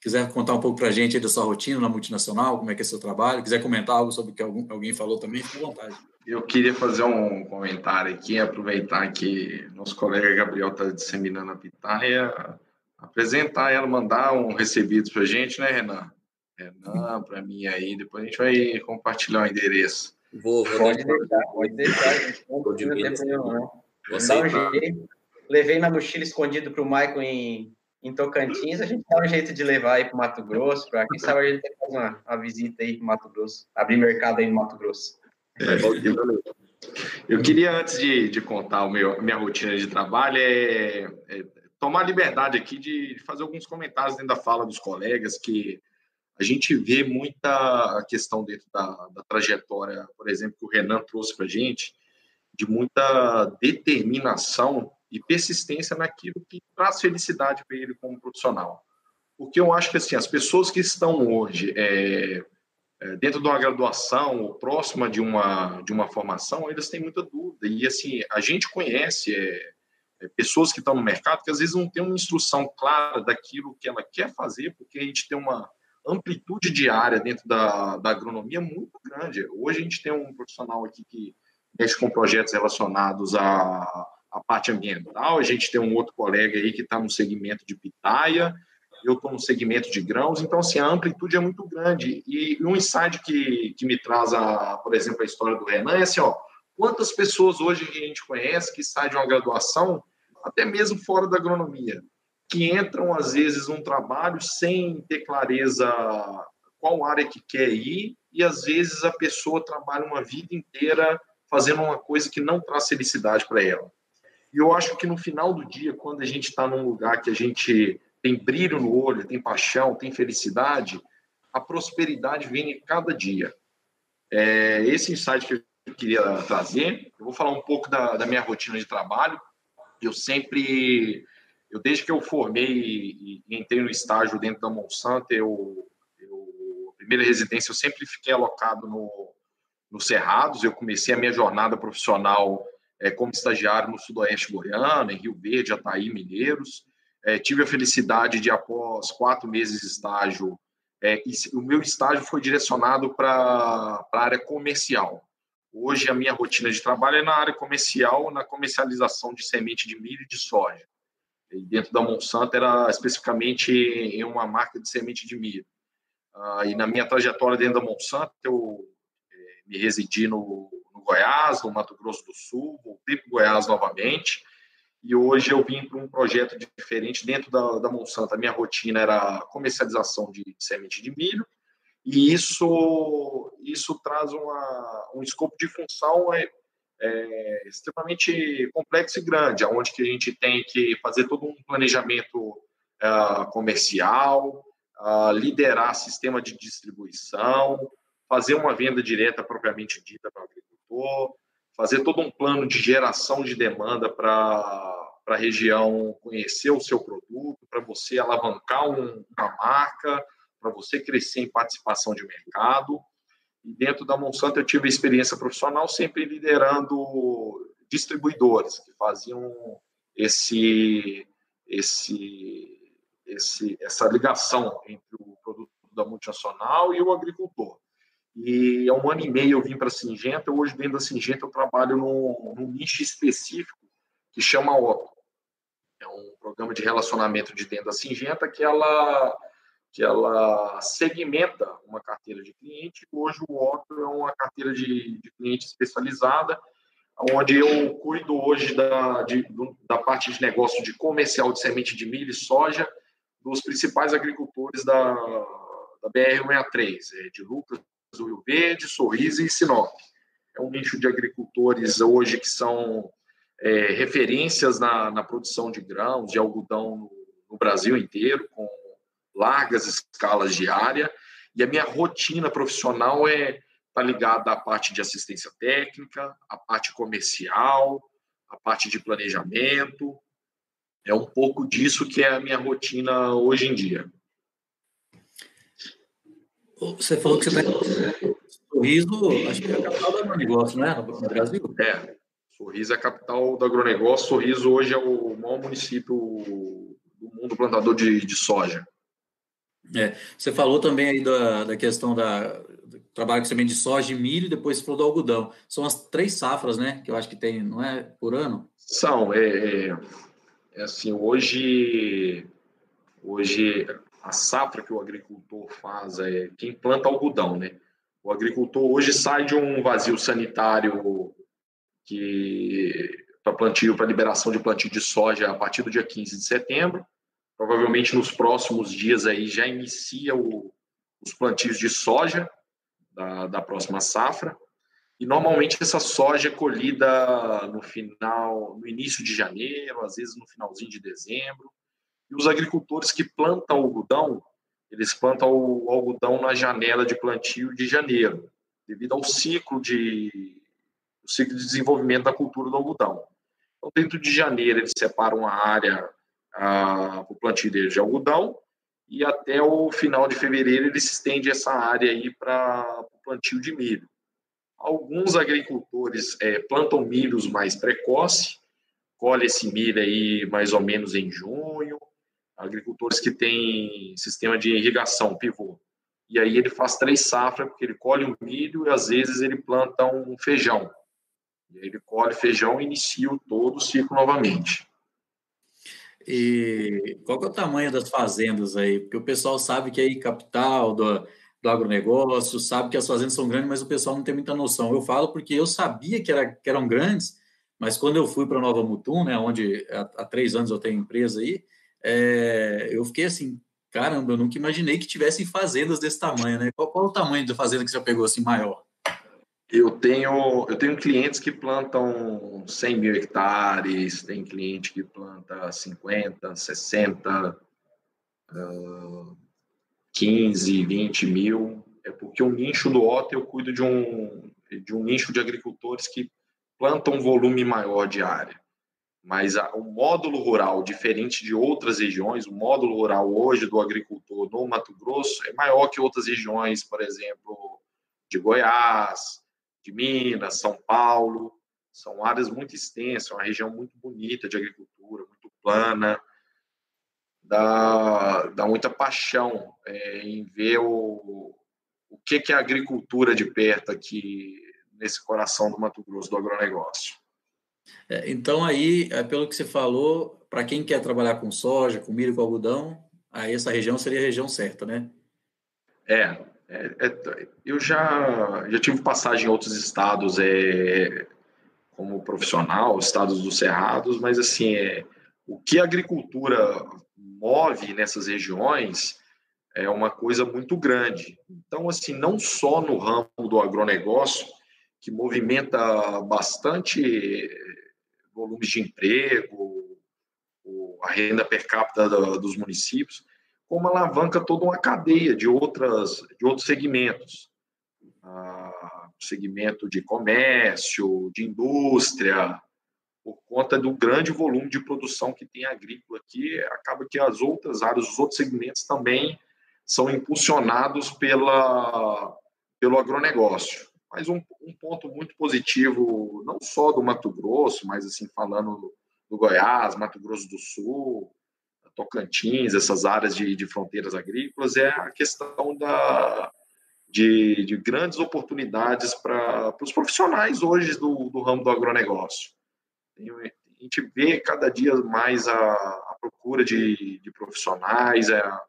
[SPEAKER 1] Quiser contar um pouco para a gente da sua rotina na multinacional, como é que é seu trabalho, quiser comentar algo sobre o que algum, alguém falou também, fique à vontade.
[SPEAKER 3] Eu queria fazer um comentário aqui, aproveitar que nosso colega Gabriel está disseminando a pitaia, apresentar ela, mandar um recebido para a gente, né, Renan? Renan, para mim aí, depois a gente vai compartilhar o endereço.
[SPEAKER 2] Vou, vou pode deixar, pode deixar, gente. Não tem problema, não. Vou dar um jeito. Levei na mochila escondido para o Maicon em, em Tocantins. A gente dá um jeito de levar aí para o Mato Grosso. Para quem sabe a gente fazer uma, uma visita aí para o Mato Grosso. Abrir mercado aí no Mato Grosso. É,
[SPEAKER 3] eu queria, antes de, de contar o meu, minha rotina de trabalho, é, é tomar a liberdade aqui de fazer alguns comentários dentro da fala dos colegas que a gente vê muita questão dentro da, da trajetória, por exemplo, que o Renan trouxe para a gente, de muita determinação e persistência naquilo que traz felicidade para ele como profissional. Porque eu acho que assim, as pessoas que estão hoje é, é, dentro de uma graduação ou próxima de uma, de uma formação, eles têm muita dúvida. E assim, a gente conhece é, é pessoas que estão no mercado que às vezes não têm uma instrução clara daquilo que ela quer fazer, porque a gente tem uma amplitude de área dentro da, da agronomia muito grande. Hoje a gente tem um profissional aqui que mexe com projetos relacionados à, à parte ambiental, a gente tem um outro colega aí que está no segmento de pitaia, eu estou no segmento de grãos, então assim, a amplitude é muito grande. E um insight que, que me traz, a, por exemplo, a história do Renan é assim, ó, Quantas pessoas hoje que a gente conhece que saem de uma graduação, até mesmo fora da agronomia, que entram às vezes num trabalho sem ter clareza qual área que quer ir e às vezes a pessoa trabalha uma vida inteira fazendo uma coisa que não traz felicidade para ela. E eu acho que no final do dia, quando a gente está num lugar que a gente tem brilho no olho, tem paixão, tem felicidade, a prosperidade vem cada dia. É esse insight que eu queria trazer. Eu vou falar um pouco da, da minha rotina de trabalho. Eu sempre, eu desde que eu formei e, e entrei no estágio dentro da Monsanto, eu, eu primeira residência eu sempre fiquei alocado no, no Cerrados. Eu comecei a minha jornada profissional é, como estagiário no Sudoeste Goiano, em Rio Verde, Ataí, Mineiros. É, tive a felicidade de, após quatro meses de estágio, é, o meu estágio foi direcionado para a área comercial. Hoje, a minha rotina de trabalho é na área comercial, na comercialização de semente de milho e de soja. E dentro da Monsanto, era especificamente em uma marca de semente de milho. Ah, e na minha trajetória dentro da Monsanto, eu é, me residi no, no Goiás, no Mato Grosso do Sul, voltei para o Goiás novamente, e hoje eu vim para um projeto diferente dentro da, da Monsanto. A minha rotina era comercialização de semente de milho, e isso, isso traz uma, um escopo de função é, extremamente complexo e grande, onde que a gente tem que fazer todo um planejamento uh, comercial, uh, liderar sistema de distribuição, fazer uma venda direta propriamente dita para o agricultor, fazer todo um plano de geração de demanda para a região conhecer o seu produto, para você alavancar um, uma marca, para você crescer em participação de mercado. E dentro da Monsanto eu tive experiência profissional sempre liderando distribuidores que faziam esse, esse, esse, essa ligação entre o produto da multinacional e o agricultor. E há um ano e meio eu vim para a Singenta. Hoje, dentro da Singenta, eu trabalho num, num nicho específico que chama Otto. É um programa de relacionamento de dentro da Singenta que ela, que ela segmenta uma carteira de cliente. Hoje, o Otto é uma carteira de, de cliente especializada, onde eu cuido hoje da, de, da parte de negócio de comercial de semente de milho e soja dos principais agricultores da, da BR-163, é, de Lucas, do Rio Verde, Sorriso e Sinop. É um nicho de agricultores hoje que são é, referências na, na, produção de grãos, de algodão no, no Brasil inteiro, com largas escalas de área. E a minha rotina profissional é tá ligada à parte de assistência técnica, à parte comercial, à parte de planejamento. É um pouco disso que é a minha rotina hoje em dia.
[SPEAKER 1] Você falou que você está Sorriso, acho que é a capital do agronegócio, né? No Brasil?
[SPEAKER 3] É, Sorriso é a capital do agronegócio. Sorriso hoje é o maior município do mundo plantador de, de soja.
[SPEAKER 1] É, você falou também aí da, da questão da do trabalho com semente de soja e milho, depois você falou do algodão. São as três safras, né? Que eu acho que tem, não é? Por ano?
[SPEAKER 3] São. É, é, é assim, hoje, hoje a safra que o agricultor faz é quem planta algodão, né? O agricultor hoje sai de um vazio sanitário que para plantio, para liberação de plantio de soja a partir do dia 15 de setembro. Provavelmente nos próximos dias aí já inicia o, os plantios de soja da, da próxima safra. E normalmente essa soja é colhida no final, no início de janeiro, às vezes no finalzinho de dezembro. E os agricultores que plantam algodão, eles plantam o algodão na janela de plantio de janeiro, devido ao ciclo de, o ciclo de desenvolvimento da cultura do algodão. Então, dentro de janeiro, eles separam uma área para o plantio deles de algodão, e até o final de fevereiro eles estendem essa área aí para o plantio de milho. Alguns agricultores é, plantam milhos mais precoce, colhe esse milho aí mais ou menos em junho, agricultores que têm sistema de irrigação, pivô. E aí ele faz três safras, porque ele colhe um milho e às vezes ele planta um feijão. E aí ele colhe feijão e inicia todo o ciclo novamente.
[SPEAKER 1] E qual é o tamanho das fazendas aí? Porque o pessoal sabe que aí capital do, do agronegócio, sabe que as fazendas são grandes, mas o pessoal não tem muita noção. Eu falo porque eu sabia que, era, que eram grandes, mas quando eu fui para Nova Mutum, né, onde há, há, três anos eu tenho empresa aí, é, eu fiquei assim, caramba, eu nunca imaginei que tivessem fazendas desse tamanho, né? Qual, qual o tamanho da fazenda que você pegou assim maior?
[SPEAKER 3] Eu tenho, eu tenho clientes que plantam 100 mil hectares, tem cliente que planta 50, 60, uh, 15, 20 mil. É porque o nicho do OTA eu cuido de um, de um nicho de agricultores que plantam um volume maior de área. Mas o módulo rural, diferente de outras regiões, o módulo rural hoje do agricultor no Mato Grosso é maior que outras regiões, por exemplo, de Goiás, de Minas, São Paulo. São áreas muito extensas, uma região muito bonita de agricultura, muito plana. Dá, dá muita paixão é, em ver o, o que, que é a agricultura de perto aqui nesse coração do Mato Grosso, do agronegócio.
[SPEAKER 1] É, então, aí, é, pelo que você falou, para quem quer trabalhar com soja, com milho, com algodão, aí essa região seria a região certa, né?
[SPEAKER 3] É, é, é, eu já, já tive passagem em outros estados é, como profissional, estados dos Cerrados, mas assim, é, o que a agricultura move nessas regiões é uma coisa muito grande. Então, assim, não só no ramo do agronegócio, que movimenta bastante volumes de emprego, a renda per capita dos municípios, como alavanca toda uma cadeia de, outras, de outros segmentos. Ah, segmento de comércio, de indústria, por conta do grande volume de produção que tem agrícola aqui, acaba que as outras áreas, os outros segmentos também são impulsionados pela, pelo agronegócio. Mas um, um ponto muito positivo, não só do Mato Grosso, mas assim falando do Goiás, Mato Grosso do Sul, Tocantins, essas áreas de, de fronteiras agrícolas, é a questão da, de, de grandes oportunidades para os profissionais hoje do, do ramo do agronegócio. A gente vê cada dia mais a, a procura de, de profissionais, é a,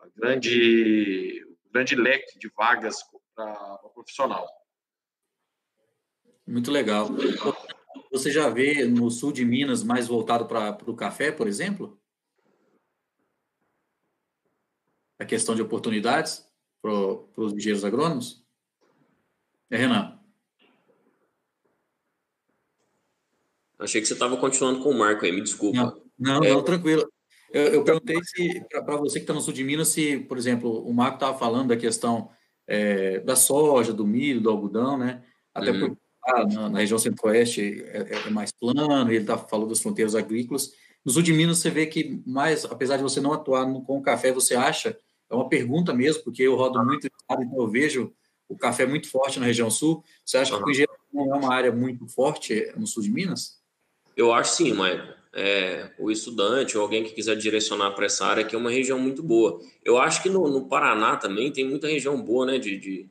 [SPEAKER 3] a grande, o grande leque de vagas para profissional.
[SPEAKER 1] Muito legal. Você já vê no sul de Minas mais voltado para o café, por exemplo? A questão de oportunidades para os engenheiros agrônomos? É, Renan?
[SPEAKER 4] Achei que você estava continuando com o Marco aí, me desculpa.
[SPEAKER 1] Não, não, é... não tranquilo. Eu, eu perguntei para você que está no sul de Minas, se, por exemplo, o Marco estava falando da questão é, da soja, do milho, do algodão, né? Até uhum. porque ah, na, na, região centro-oeste é, é, mais plano, ele tá, falou das fronteiras agrícolas. No sul de Minas, você vê que, mais, apesar de você não atuar no, com o café, você acha é uma pergunta mesmo, porque eu rodo muito então eu vejo o café muito forte na região sul. Você acha que o engenharia não é uma área muito forte no sul de Minas?
[SPEAKER 4] Eu acho sim, Maicon. É, o estudante ou alguém que quiser direcionar para essa área, que é uma região muito boa. Eu acho que no, no Paraná também tem muita região boa né, de, de,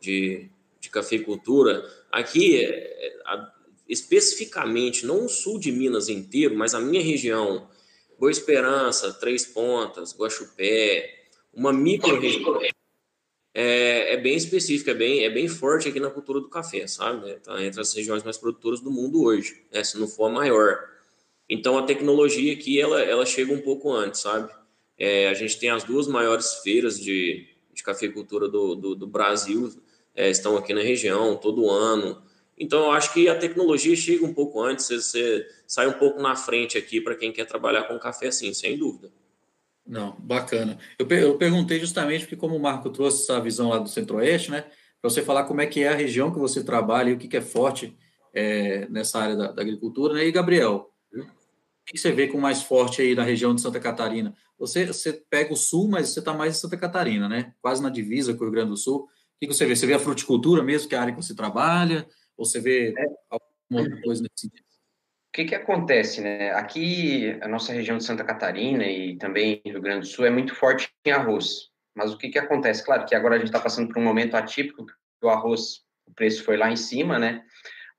[SPEAKER 4] de, de cafeicultura. Aqui, é, a, especificamente, não o sul de Minas inteiro, mas a minha região, Boa Esperança, Três Pontas, Guaxupé, uma micro região é, é, bem específica, é bem, é bem forte aqui na cultura do café, sabe? Tá entre as regiões mais produtoras do mundo hoje, né? se não for a maior. Então a tecnologia aqui ela, ela chega um pouco antes, sabe? É, a gente tem as duas maiores feiras de, de cafeicultura do, do, do Brasil, é, estão aqui na região todo ano. Então eu acho que a tecnologia chega um pouco antes, você, você sai um pouco na frente aqui para quem quer trabalhar com café, assim, sem dúvida.
[SPEAKER 1] Não, bacana. Eu, eu perguntei justamente porque, como o Marco trouxe essa visão lá do Centro-Oeste, né, para você falar como é que é a região que você trabalha e o que, que é forte é, nessa área da, da, agricultura, né? E, Gabriel, o que você vê com mais forte aí na região de Santa Catarina? Você, você pega o sul, mas você está mais em Santa Catarina, né? Quase na divisa com o Rio Grande do Sul. O que, que você vê? Você vê a fruticultura mesmo, que é a área que você trabalha? Ou você vê é. alguma outra coisa nesse sentido?
[SPEAKER 2] O que, que acontece, né? Aqui, a nossa região de Santa Catarina e também Rio Grande do Sul é muito forte em arroz. Mas o que, que acontece? Claro que agora a gente está passando por um momento atípico, que o arroz, o preço foi lá em cima, né?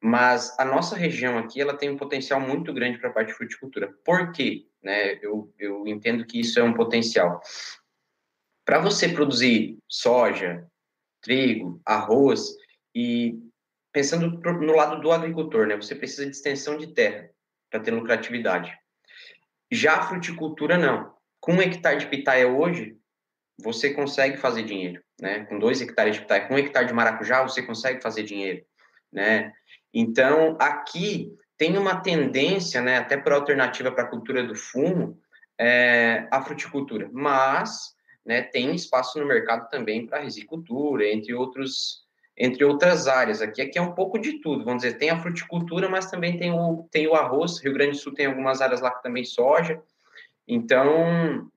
[SPEAKER 2] Mas a nossa região aqui, ela tem um potencial muito grande para a parte de fruticultura. Por quê? Né? Eu, eu entendo que isso é um potencial. Para você produzir soja, trigo, arroz, e pensando no lado do agricultor, né? Você precisa de extensão de terra para ter lucratividade. Já a fruticultura, não. Com um hectare de pitaia hoje, você consegue fazer dinheiro, né? Com dois hectares de pitaia, com um hectare de maracujá, você consegue fazer dinheiro, né? Então, aqui tem uma tendência, né, até por alternativa para a cultura do fumo, é, a fruticultura, mas né, tem espaço no mercado também para risicultura, entre outros entre outras áreas. Aqui, aqui é um pouco de tudo, vamos dizer, tem a fruticultura, mas também tem o, tem o arroz, Rio Grande do Sul tem algumas áreas lá que também soja, então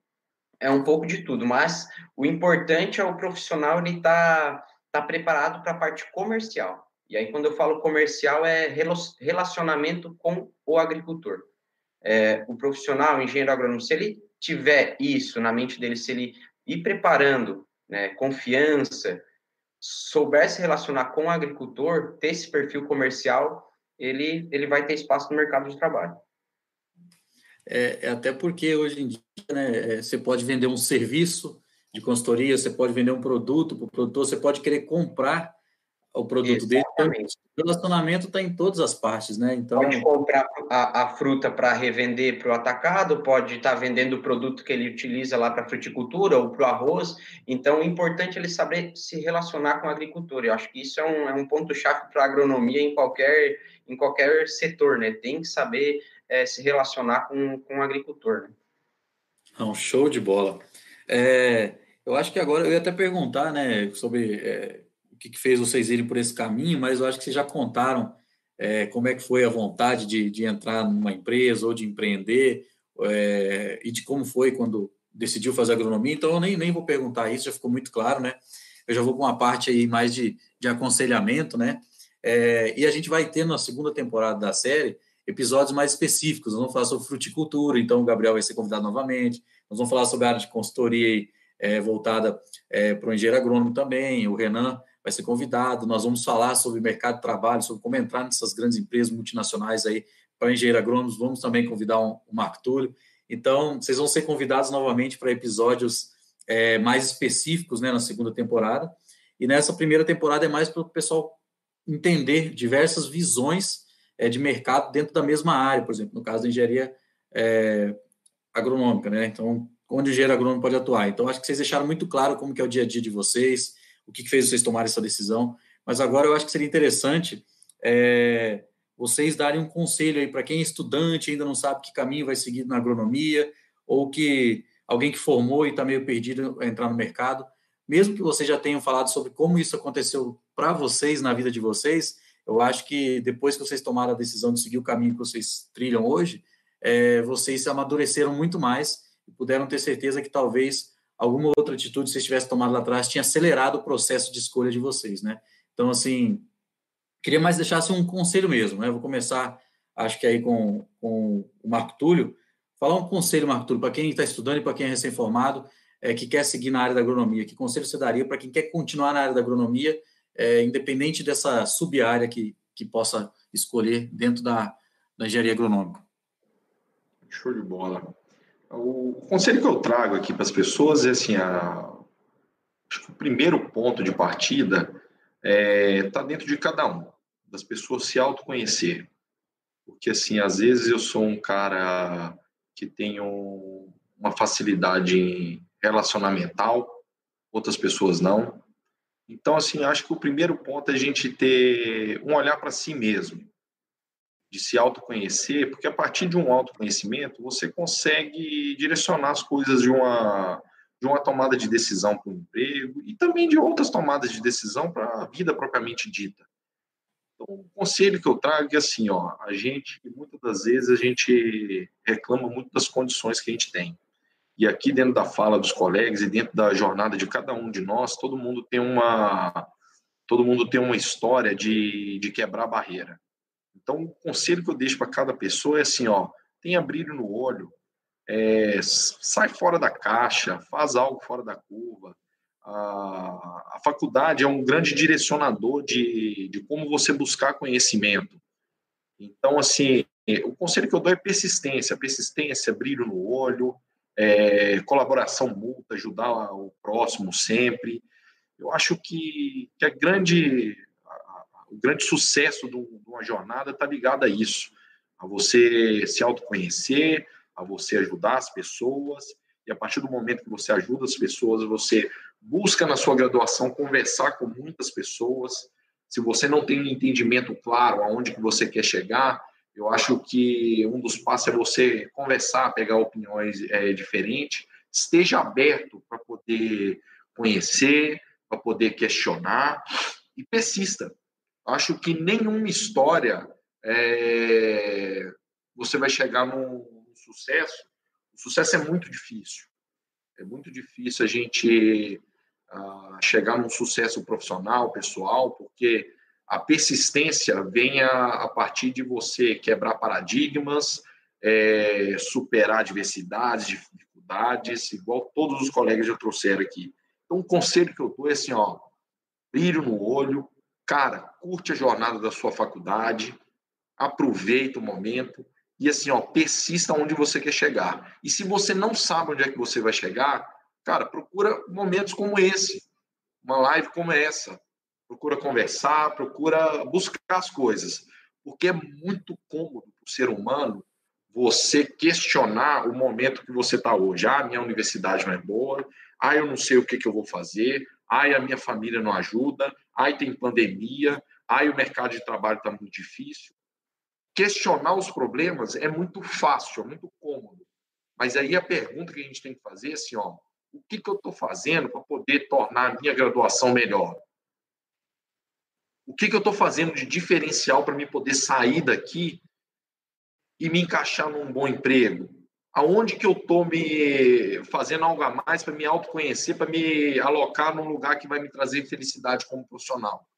[SPEAKER 2] é um pouco de tudo, mas o importante é o profissional ele tá, tá preparado para a parte comercial. E aí, quando eu falo comercial, é relacionamento com o agricultor. É, o profissional, o engenheiro agrônomo, se ele tiver isso na mente dele, se ele ir preparando né, confiança, souber se relacionar com o agricultor, ter esse perfil comercial, ele, ele vai ter espaço no mercado de trabalho.
[SPEAKER 1] É, é até porque hoje em dia né, é, você pode vender um serviço de consultoria, você pode vender um produto para o produtor, você pode querer comprar o produto Exatamente. dele. Então, o relacionamento está em todas as partes, né? Então
[SPEAKER 2] pode comprar a, a fruta para revender para o atacado, pode estar tá vendendo o produto que ele utiliza lá para a fruticultura ou para o arroz. Então, é importante ele saber se relacionar com o agricultor. Eu acho que isso é um, é um ponto chave para a agronomia em qualquer em qualquer setor, né? Tem que saber é, se relacionar com, com o agricultor. Né?
[SPEAKER 1] É um show de bola. É, eu acho que agora eu ia até perguntar, né, sobre é, que, que, fez vocês irem por esse caminho, mas eu acho que vocês já contaram é, como é que foi a vontade de, de entrar numa empresa ou de empreender é, e de como foi quando decidiu fazer agronomia. Então eu nem, nem vou perguntar isso, já ficou muito claro, né? Eu já vou com uma parte aí mais de, de aconselhamento, né? É, e a gente vai ter na segunda temporada da série episódios mais específicos. Nós vamos falar sobre fruticultura, então o Gabriel vai ser convidado novamente. Nós vamos falar sobre a área de consultoria é, voltada é, para o engenheiro agrônomo também. O Renan vai ser convidado. Nós vamos falar sobre mercado de trabalho, sobre como entrar nessas grandes empresas multinacionais aí para engenheiro agrônomo. Vamos também convidar um, o Marco Túlio. Então, vocês vão ser convidados novamente para episódios é, mais específicos né, na segunda temporada. E nessa primeira temporada é mais para o pessoal entender diversas visões é, de mercado dentro da mesma área, por exemplo, no caso da engenharia é, agronômica, né? Então, onde o engenheiro agrônomo pode atuar. Então, acho que vocês deixaram muito claro como que é o dia a dia de vocês, o que, fez vocês tomarem essa decisão. Mas agora eu acho que seria interessante é, vocês darem um conselho aí para quem é estudante ainda não sabe que caminho vai seguir na agronomia, ou que alguém que formou e está meio perdido a entrar no mercado. Mesmo que vocês já tenham falado sobre como isso aconteceu para vocês na vida de vocês, eu acho que depois que vocês tomaram a decisão de seguir o caminho que vocês trilham hoje, é, vocês se amadureceram muito mais e puderam ter certeza que talvez alguma outra atitude que vocês tivessem tomado lá atrás tinha acelerado o processo de escolha de vocês, né? Então, assim, queria mais deixar assim, um conselho mesmo, né? Vou começar, acho que aí com, com o Marco Túlio. Falar um conselho, Marco Túlio, para quem está estudando e para quem é recém-formado, é, que quer seguir na área da agronomia. Que conselho você daria para quem quer continuar na área da agronomia é, independente dessa sub-área que, que possa escolher dentro da, da engenharia agronômica.
[SPEAKER 3] Show de bola. O conselho que eu trago aqui para as pessoas é assim, a, acho que o primeiro ponto de partida está é, tá dentro de cada um, das pessoas se autoconhecer. Porque, assim, às vezes eu sou um cara que tem uma facilidade relacionamental, outras pessoas não. Então, assim, acho que o primeiro ponto é a gente ter um olhar para si mesmo, de se autoconhecer, porque a partir de um autoconhecimento você consegue direcionar as coisas de uma, de uma tomada de decisão para o emprego e também de outras tomadas de decisão para a vida propriamente dita. Então, o conselho que eu trago é assim, ó, a gente, muitas das vezes, a gente reclama muito das condições que a gente tem. E aqui dentro da fala dos colegas e dentro da jornada de cada um de nós, todo mundo tem uma todo mundo tem uma história de, de quebrar barreira. Então, o conselho que eu deixo para cada pessoa é assim, ó, tenha brilho no olho, é, sai fora da caixa, faz algo fora da curva. A, a faculdade é um grande direcionador de, de como você buscar conhecimento. Então, assim, o conselho que eu dou é persistência, persistência, brilho no olho, é, colaboração mútua, ajudar o próximo sempre. eu acho que, que a grande, o grande sucesso de uma jornada está ligado a isso, a você se autoconhecer, a você ajudar as pessoas, e a partir do momento que você ajuda as pessoas, você busca na sua graduação conversar com muitas pessoas. Se você não tem um entendimento claro aonde que você quer chegar, eu acho que um dos passos é você conversar, pegar opiniões é, diferentes, esteja aberto para poder conhecer, para poder questionar e persista. Acho que nenhuma história é, você vai chegar num sucesso. O sucesso é muito difícil. É muito difícil a gente uh, chegar num sucesso profissional, pessoal, porque a persistência vem a, a partir de você quebrar paradigmas, é, superar adversidades, dificuldades, igual todos os colegas já trouxeram aqui. Então, o conselho que eu dou é assim, ó, brilho no olho, cara, curte a jornada da sua faculdade, aproveita o momento e assim, ó, persista onde você quer chegar. E se você não sabe onde é que você vai chegar, cara, procura momentos como esse, uma live como essa. Procura conversar, procura buscar as coisas, porque é muito cômodo para o ser humano você questionar o momento que você está hoje. Ah, minha universidade não é boa, ah, eu não sei o que, que eu vou fazer, ah, a minha família não ajuda, ah, tem pandemia, ah, o mercado de trabalho está muito difícil. Questionar os problemas é muito fácil, é muito cômodo. Mas aí a pergunta que a gente tem que fazer é assim, ó, o que, que eu estou fazendo para poder tornar a minha graduação melhor? O que, que eu estou fazendo de diferencial para me poder sair daqui e me encaixar num bom emprego? Aonde que eu estou me fazendo algo a mais para me autoconhecer, para me alocar num lugar que vai me trazer felicidade como profissional?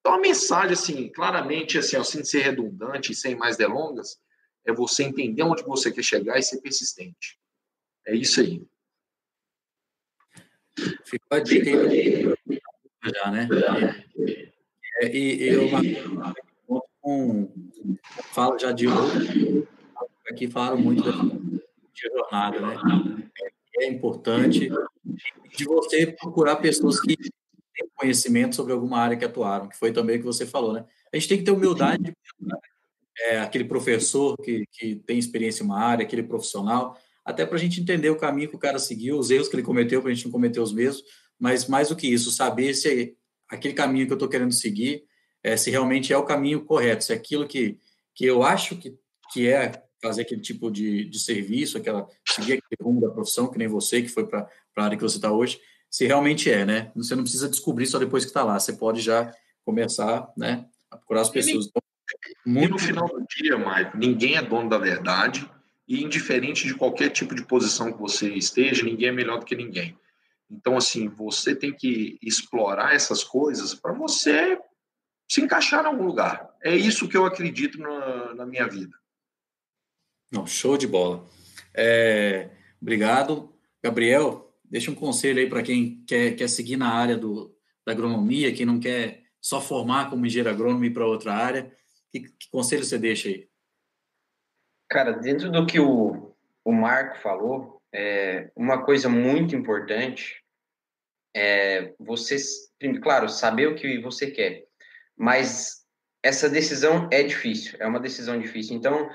[SPEAKER 3] Então a mensagem, assim, claramente, assim, sem ser redundante e sem mais delongas, é você entender onde você quer chegar e ser persistente. É isso aí.
[SPEAKER 1] Ficou a dica já, né? É, e, e eu com fala já de outro aqui falaram muito de jornada, né? É importante de você procurar pessoas que têm conhecimento sobre alguma área que atuaram, que foi também o que você falou, né? A gente tem que ter humildade de é, aquele professor que, que tem experiência em uma área, aquele profissional, até para a gente entender o caminho que o cara seguiu, os erros que ele cometeu, para a gente não cometer os mesmos, mas mais do que isso, saber se aquele caminho que eu estou querendo seguir, é, se realmente é o caminho correto, se é aquilo que, que eu acho que, que é fazer aquele tipo de, de serviço, aquela, seguir aquele rumo da profissão, que nem você, que foi para a área que você está hoje, se realmente é, né? Você não precisa descobrir só depois que está lá, você pode já começar, né, a procurar as pessoas. Então,
[SPEAKER 3] muito... E no final do dia, Maicon, ninguém é dono da verdade, e indiferente de qualquer tipo de posição que você esteja, ninguém é melhor do que ninguém. Então, assim, você tem que explorar essas coisas para você se encaixar em algum lugar. É isso que eu acredito na, na minha vida.
[SPEAKER 1] Não, show de bola. É, obrigado. Gabriel, deixa um conselho aí para quem quer, quer seguir na área do, da agronomia, quem não quer só formar como engenheiro agrônomo e ir para outra área. Que, que conselho você deixa aí?
[SPEAKER 2] Cara, dentro do que o, o Marco falou, é, uma coisa muito importante é você, claro, saber o que você quer, mas essa decisão é difícil, é uma decisão difícil. Então,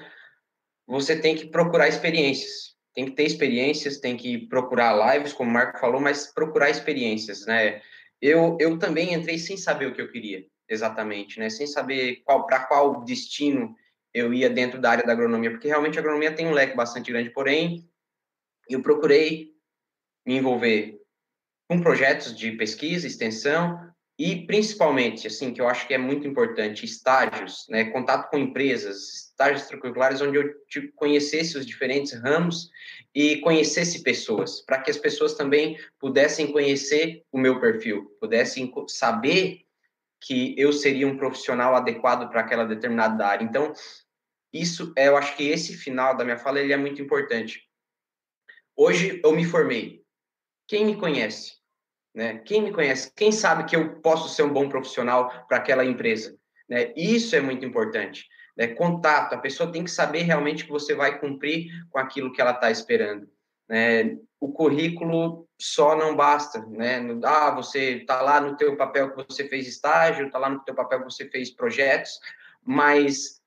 [SPEAKER 2] você tem que procurar experiências, tem que ter experiências, tem que procurar lives, como o Marco falou, mas procurar experiências, né? Eu, eu também entrei sem saber o que eu queria, exatamente, né? Sem saber qual para qual destino eu ia dentro da área da agronomia, porque realmente a agronomia tem um leque bastante grande, porém, eu procurei me envolver com projetos de pesquisa, extensão e principalmente, assim, que eu acho que é muito importante, estágios, né, contato com empresas, estágios extracurriculares onde eu conhecesse os diferentes ramos e conhecesse pessoas, para que as pessoas também pudessem conhecer o meu perfil, pudessem saber que eu seria um profissional adequado para aquela determinada área. Então, isso, é, eu acho que esse final da minha fala ele é muito importante. Hoje eu me formei. Quem me conhece? Né? Quem me conhece? Quem sabe que eu posso ser um bom profissional para aquela empresa? Né? Isso é muito importante. Né? Contato, a pessoa tem que saber realmente que você vai cumprir com aquilo que ela está esperando. né? O currículo só não basta, né? Ah, você está lá no teu papel que você fez estágio, está lá no teu papel que você fez projetos, mas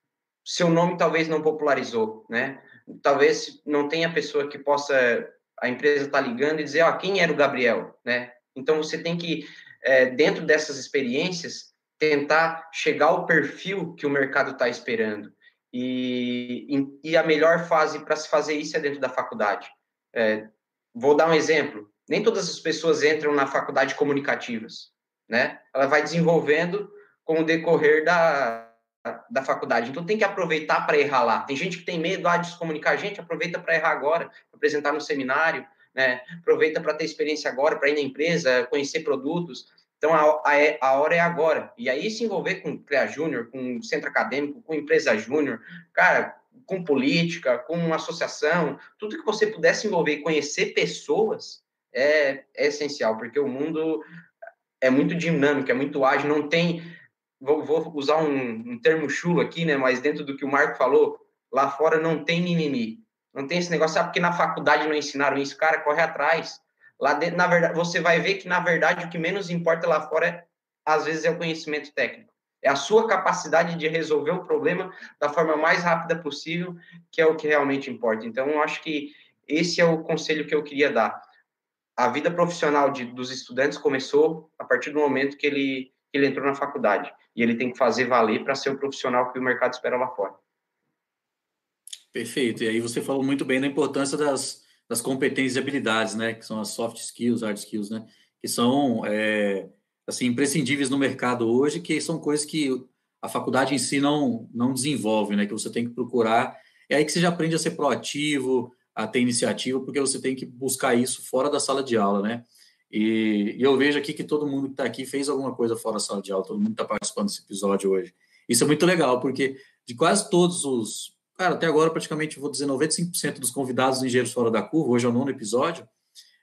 [SPEAKER 2] seu nome talvez não popularizou, né? Talvez não tenha pessoa que possa a empresa tá ligando e dizer, ó, quem era o Gabriel, né? Então você tem que é, dentro dessas experiências tentar chegar ao perfil que o mercado está esperando. E, e, a melhor fase para se fazer isso é dentro da faculdade. É, vou dar um exemplo. Nem todas as pessoas entram na faculdade comunicativas, né? Ela vai desenvolvendo com o decorrer da, da faculdade. Então tem que aproveitar para errar lá. Tem gente que tem medo ah, de se comunicar. Gente, aproveita para errar agora, apresentar no seminário, né? Aproveita para ter experiência agora, para ir na empresa, conhecer produtos. Então, a, a, a, hora é agora. E aí, se envolver com CREA Júnior, com centro acadêmico, com empresa júnior, cara, com política, com uma associação, tudo que você puder se envolver e conhecer pessoas é, é essencial, porque o mundo é muito dinâmico, é muito ágil, não tem. Vou, vou usar um, um, termo chulo aqui, né? Mas dentro do que o Marco falou, lá fora não tem mimimi. Não tem esse negócio, sabe porque na faculdade não ensinaram isso, cara, corre atrás Lá dentro, na verdade, você vai ver que, na verdade, o que menos importa lá fora, é, às vezes, é o conhecimento técnico. É a sua capacidade de resolver o problema da forma mais rápida possível, que é o que realmente importa. Então, eu acho que esse é o conselho que eu queria dar. A vida profissional de, dos estudantes começou a partir do momento que ele, que ele entrou na faculdade. E ele tem que fazer valer para ser o profissional que o mercado espera lá fora.
[SPEAKER 1] Perfeito. E aí você falou muito bem da importância das, das competências e habilidades, né? Que são as soft skills, hard skills, né? Que são é, assim imprescindíveis no mercado hoje, que são coisas que a faculdade em si não não desenvolve, né? Que você tem que procurar. É aí que você já aprende a ser proativo, a ter iniciativa, porque você tem que buscar isso fora da sala de aula, né? E, e eu vejo aqui que todo mundo que está aqui fez alguma coisa fora da sala de aula, todo mundo está participando desse episódio hoje. Isso é muito legal, porque de quase todos os cara, até agora praticamente, vou dizer, 95% dos convidados do Engenheiros Fora da Curva, hoje é o nono episódio,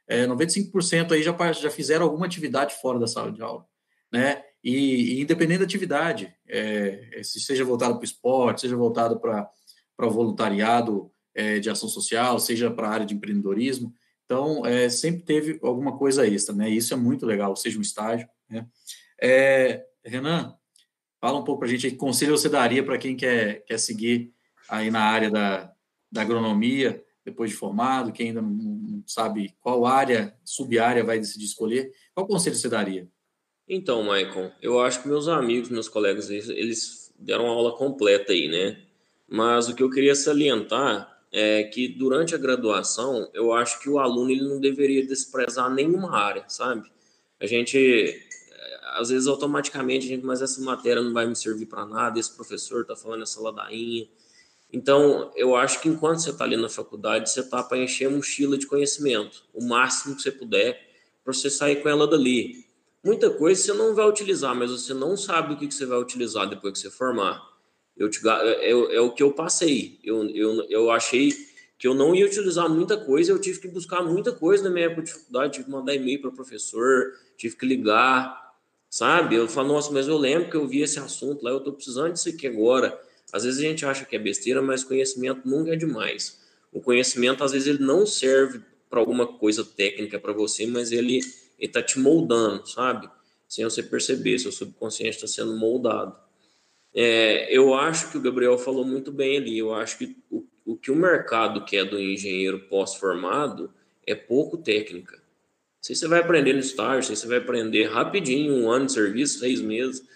[SPEAKER 1] é, 95% aí já, já fizeram alguma atividade fora da sala de aula, né? E, e independente da atividade, é, se seja voltado para o esporte, seja voltado para o voluntariado é, de ação social, seja para a área de empreendedorismo, então é, sempre teve alguma coisa extra, né? Isso é muito legal, seja um estágio, né? É, Renan, fala um pouco para a gente que conselho você daria para quem quer, quer seguir aí na área da, da agronomia, depois de formado, que ainda não sabe qual área, sub-área vai decidir escolher, qual conselho você daria?
[SPEAKER 4] Então, Michael, eu acho que meus amigos, meus colegas, eles deram uma aula completa aí, né? Mas o que eu queria salientar é que durante a graduação, eu acho que o aluno ele não deveria desprezar nenhuma área, sabe? A gente, às vezes, automaticamente, a gente, mas essa matéria não vai me servir para nada, esse professor está falando essa ladainha, então, eu acho que enquanto você está ali na faculdade, você está para encher a mochila de conhecimento, o máximo que você puder, para você sair com ela dali. Muita coisa você não vai utilizar, mas você não sabe o que você vai utilizar depois que você formar. Eu te, é, é, o que eu passei. Eu, eu, eu achei que eu não ia utilizar muita coisa, eu tive que buscar muita coisa na minha época de faculdade, tive que mandar e-mail para o professor, tive que ligar, sabe? Eu falo, nossa, mas eu lembro que eu vi esse assunto lá, eu estou precisando disso aqui agora. Às vezes a gente acha que é besteira, mas conhecimento nunca é demais. O conhecimento, às vezes, ele não serve para alguma coisa técnica para você, mas ele está te moldando, sabe? Sem você perceber, seu subconsciente está sendo moldado. É, eu acho que o Gabriel falou muito bem ali. Eu acho que o, o que o mercado quer do engenheiro pós-formado é pouco técnica. Se você vai aprender no estágio, se você vai aprender rapidinho, um ano de serviço, seis meses,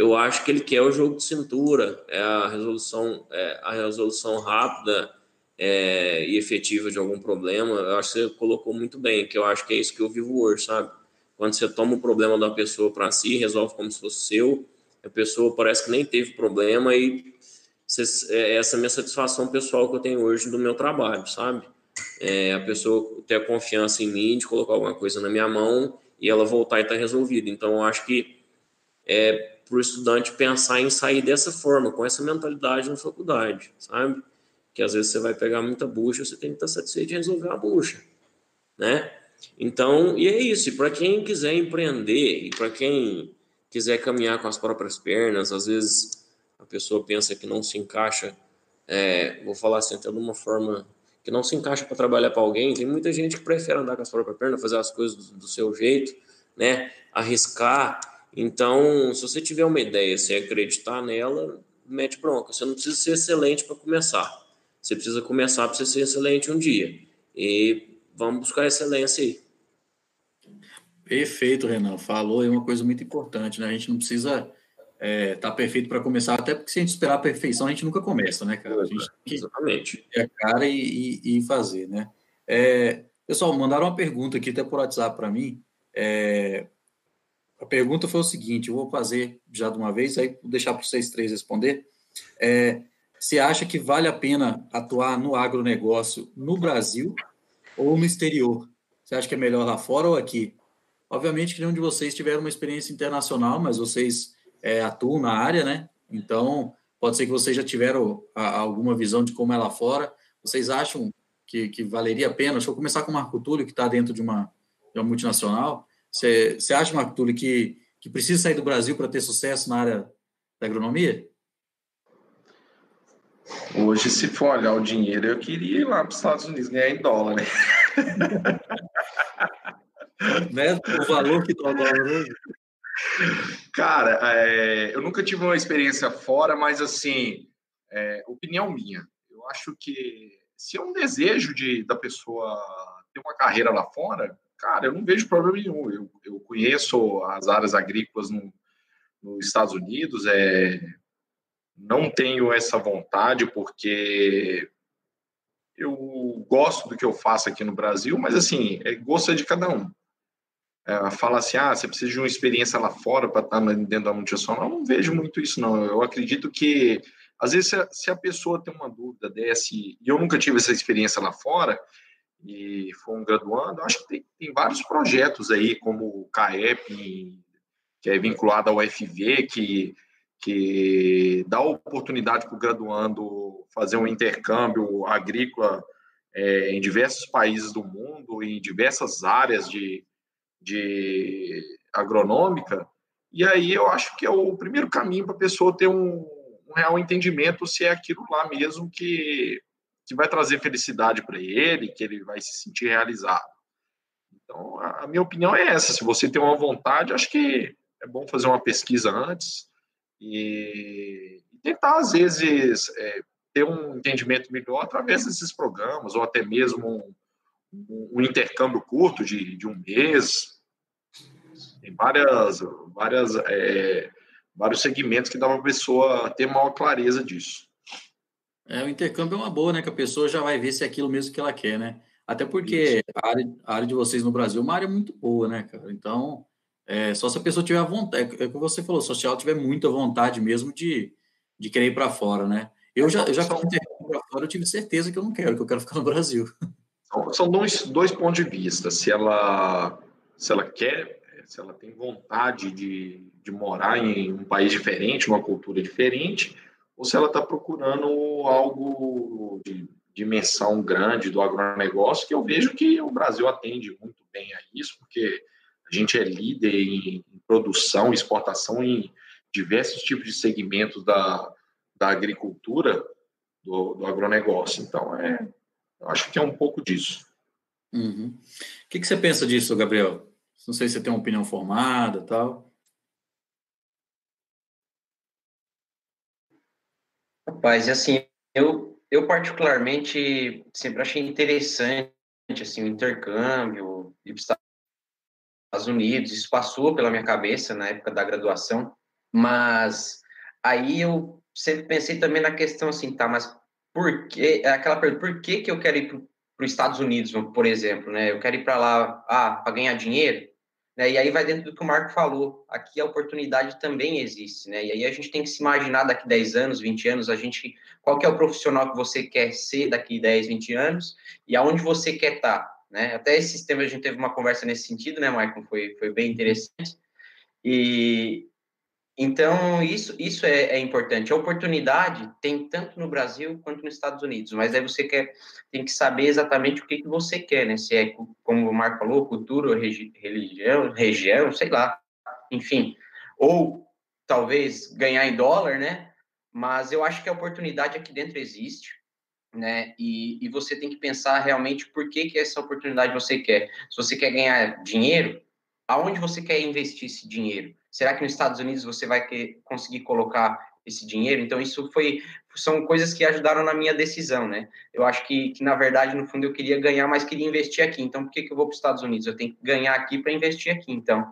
[SPEAKER 4] eu acho que ele quer o jogo de cintura, é a resolução, é a resolução rápida é, e efetiva de algum problema. Eu acho que você colocou muito bem, que eu acho que é isso que eu vivo hoje, sabe? Quando você toma o problema da pessoa para si, resolve como se fosse seu, a pessoa parece que nem teve problema e é essa é a minha satisfação pessoal que eu tenho hoje do meu trabalho, sabe? É, a pessoa ter a confiança em mim, de colocar alguma coisa na minha mão e ela voltar e estar tá resolvida. Então, eu acho que é, para o estudante pensar em sair dessa forma, com essa mentalidade na faculdade, sabe? Que às vezes você vai pegar muita bucha, você tem que estar satisfeito em resolver a bucha, né? Então, e é isso. Para quem quiser empreender e para quem quiser caminhar com as próprias pernas, às vezes a pessoa pensa que não se encaixa, é, vou falar assim até de uma forma que não se encaixa para trabalhar para alguém. Tem muita gente que prefere andar com as próprias pernas, fazer as coisas do, do seu jeito, né? Arriscar. Então, se você tiver uma ideia, se acreditar nela, mete bronca. Você não precisa ser excelente para começar. Você precisa começar para você ser excelente um dia. E vamos buscar excelência aí.
[SPEAKER 1] Perfeito, Renan. Falou é uma coisa muito importante, né? A gente não precisa estar é, tá perfeito para começar, até porque se a gente esperar a perfeição, a gente nunca começa, né, cara? A gente tem que
[SPEAKER 4] Exatamente.
[SPEAKER 1] ter a cara e, e, e fazer, né? É, pessoal, mandaram uma pergunta aqui até por WhatsApp para mim. É, a pergunta foi o seguinte: eu vou fazer já de uma vez, aí vou deixar para vocês três responder. É, você acha que vale a pena atuar no agronegócio no Brasil ou no exterior? Você acha que é melhor lá fora ou aqui? Obviamente que nenhum de vocês tiveram uma experiência internacional, mas vocês é, atuam na área, né? Então, pode ser que vocês já tiveram a, alguma visão de como é lá fora. Vocês acham que, que valeria a pena? Deixa eu começar com o Marco Túlio, que está dentro de uma, de uma multinacional. Você, você acha, Marco Túlio, que, que precisa sair do Brasil para ter sucesso na área da agronomia?
[SPEAKER 3] Hoje, se for olhar o dinheiro, eu queria ir lá para os Estados Unidos ganhar em dólar, né? [laughs]
[SPEAKER 1] né? O valor que dólar hoje.
[SPEAKER 3] Cara, é, eu nunca tive uma experiência fora, mas assim, é, opinião minha, eu acho que se é um desejo de, da pessoa ter uma carreira lá fora, cara, eu não vejo problema nenhum. Eu, eu conheço as áreas agrícolas no, nos Estados Unidos, é, não tenho essa vontade porque eu gosto do que eu faço aqui no Brasil, mas assim, é gosto é de cada um é, fala assim, ah, você precisa de uma experiência lá fora para estar tá dentro da multinacional. Eu não vejo muito isso, não. Eu acredito que, às vezes, se a, se a pessoa tem uma dúvida dessa, e eu nunca tive essa experiência lá fora, e foi um graduando, acho que tem, tem vários projetos aí, como o CAEP, que é vinculado ao UFV, que, que dá oportunidade para o graduando fazer um intercâmbio agrícola é, em diversos países do mundo, em diversas áreas de, de agronômica, e aí eu acho que é o primeiro caminho para a pessoa ter um, um, real entendimento se é aquilo lá mesmo que, que vai trazer felicidade para ele, que ele vai se sentir realizado. Então, a, minha opinião é essa. Se você tem uma vontade, acho que é bom fazer uma pesquisa antes e, e tentar, às vezes, é, ter um entendimento melhor através desses programas, ou até mesmo um, um intercâmbio curto de, de um mês. Tem várias, várias, é, vários segmentos que dá para a pessoa ter maior clareza disso.
[SPEAKER 1] É, o intercâmbio é uma boa, né? Que a pessoa já vai ver se é aquilo mesmo que ela quer, né? Até porque a área, a área, de vocês no Brasil é uma área muito boa, né, cara? Então, é, só se a pessoa tiver vontade, é, é o que você falou, se ela tiver muita vontade mesmo de, de querer ir para fora, né? Eu já, eu já fui intercâmbio para fora, eu tive certeza que eu não quero, que eu quero ficar no Brasil.
[SPEAKER 3] São dois, dois pontos de vista. Se ela, se ela quer, se ela tem vontade de, de morar em um país diferente, uma cultura diferente, ou se ela está procurando algo de dimensão grande do agronegócio, que eu vejo que o Brasil atende muito bem a isso, porque a gente é líder em produção, exportação em diversos tipos de segmentos da, da agricultura, do, do agronegócio. Então, é, eu acho que é um pouco disso.
[SPEAKER 1] Uhum. O que, que você pensa disso, Gabriel? Não sei se você tem uma opinião formada tal.
[SPEAKER 2] Rapaz, assim, eu, eu particularmente sempre achei interessante assim, o intercâmbio, ir para os Estados Unidos, isso passou pela minha cabeça na época da graduação, mas aí eu sempre pensei também na questão assim, tá, mas por que, aquela pergunta, por que, que eu quero ir para os Estados Unidos, por exemplo, né? Eu quero ir para lá, ah, para ganhar dinheiro, né? E aí vai dentro do que o Marco falou, aqui a oportunidade também existe, né? E aí a gente tem que se imaginar daqui 10 anos, 20 anos, a gente, qual que é o profissional que você quer ser daqui 10, 20 anos e aonde você quer estar, tá, né? Até esses tempos a gente teve uma conversa nesse sentido, né, Michael? Foi, foi bem interessante. E, então, isso, isso é, é, importante. A oportunidade tem tanto no Brasil quanto nos Estados Unidos, mas aí você quer, tem que saber exatamente o que, que você quer, né? Se é, como o Marco falou, cultura, religião, região, sei lá, enfim. Ou talvez ganhar em dólar, né? Mas eu acho que a oportunidade aqui dentro existe. né? E, e você tem que pensar realmente por que, que essa oportunidade você quer. Se você quer ganhar dinheiro, aonde você quer investir esse dinheiro? Será que nos Estados Unidos você vai conseguir colocar esse dinheiro? Então, isso foi são coisas que ajudaram na minha decisão, né? Eu acho que, que na verdade, no fundo, eu queria ganhar, mas queria investir aqui. Então, por que, que eu vou para os Estados Unidos? Eu tenho que ganhar aqui para investir aqui, então,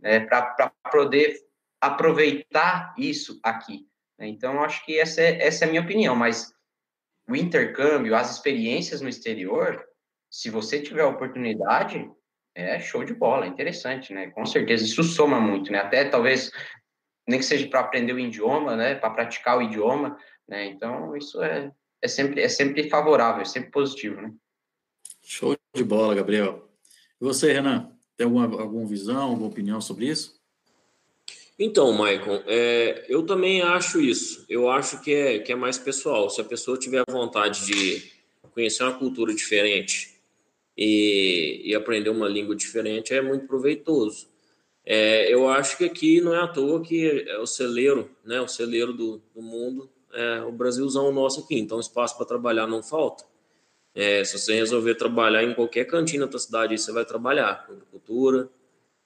[SPEAKER 2] né? para poder aproveitar isso aqui. Né? Então, acho que essa é, essa é a minha opinião, mas o intercâmbio, as experiências no exterior, se você tiver a oportunidade, é show de bola, interessante, né? Com certeza, isso soma muito, né? Até talvez, nem que seja para aprender o idioma, né? Para praticar o idioma, né? Então, isso é, é, sempre, é sempre favorável, é sempre positivo, né?
[SPEAKER 1] Show de bola, Gabriel. E você, Renan, tem alguma, alguma visão, alguma opinião sobre isso?
[SPEAKER 4] Então, Maicon, é, eu também acho isso. Eu acho que é, que é mais pessoal. Se a pessoa tiver vontade de conhecer uma cultura diferente e, e aprender uma língua diferente, é muito proveitoso. É, eu acho que aqui não é à toa que é o celeiro, né, o celeiro do, do mundo, é o Brasilzão nosso aqui. Então, espaço para trabalhar não falta. É, se você resolver trabalhar em qualquer cantina da cidade, você vai trabalhar com agricultura,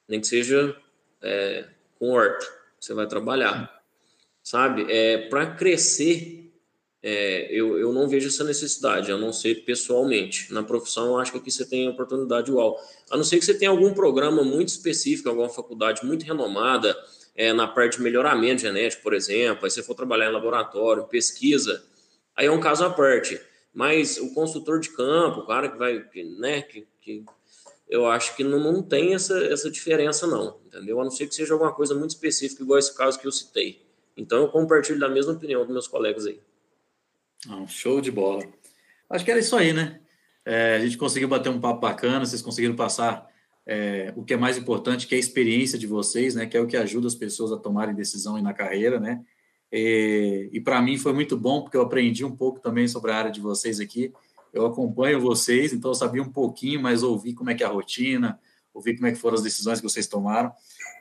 [SPEAKER 4] nem que seja é, com horta, você vai trabalhar, sabe? É, para crescer, é, eu, eu não vejo essa necessidade, a não ser pessoalmente. Na profissão, eu acho que aqui você tem oportunidade igual. A não ser que você tenha algum programa muito específico, alguma faculdade muito renomada, é, na parte de melhoramento genético, por exemplo, aí você for trabalhar em laboratório, pesquisa, aí é um caso à parte. Mas o consultor de campo, o cara que vai, né, que, que eu acho que não, não tem essa, essa diferença, não, entendeu? A não ser que seja alguma coisa muito específica, igual esse caso que eu citei. Então, eu compartilho da mesma opinião dos meus colegas aí.
[SPEAKER 1] Ah, show de bola. Acho que era isso aí, né? É, a gente conseguiu bater um papo bacana, vocês conseguiram passar é, o que é mais importante, que é a experiência de vocês, né? Que é o que ajuda as pessoas a tomarem decisão e na carreira, né? E, e para mim foi muito bom, porque eu aprendi um pouco também sobre a área de vocês aqui eu acompanho vocês, então eu sabia um pouquinho, mas ouvi como é que é a rotina, ouvi como é que foram as decisões que vocês tomaram.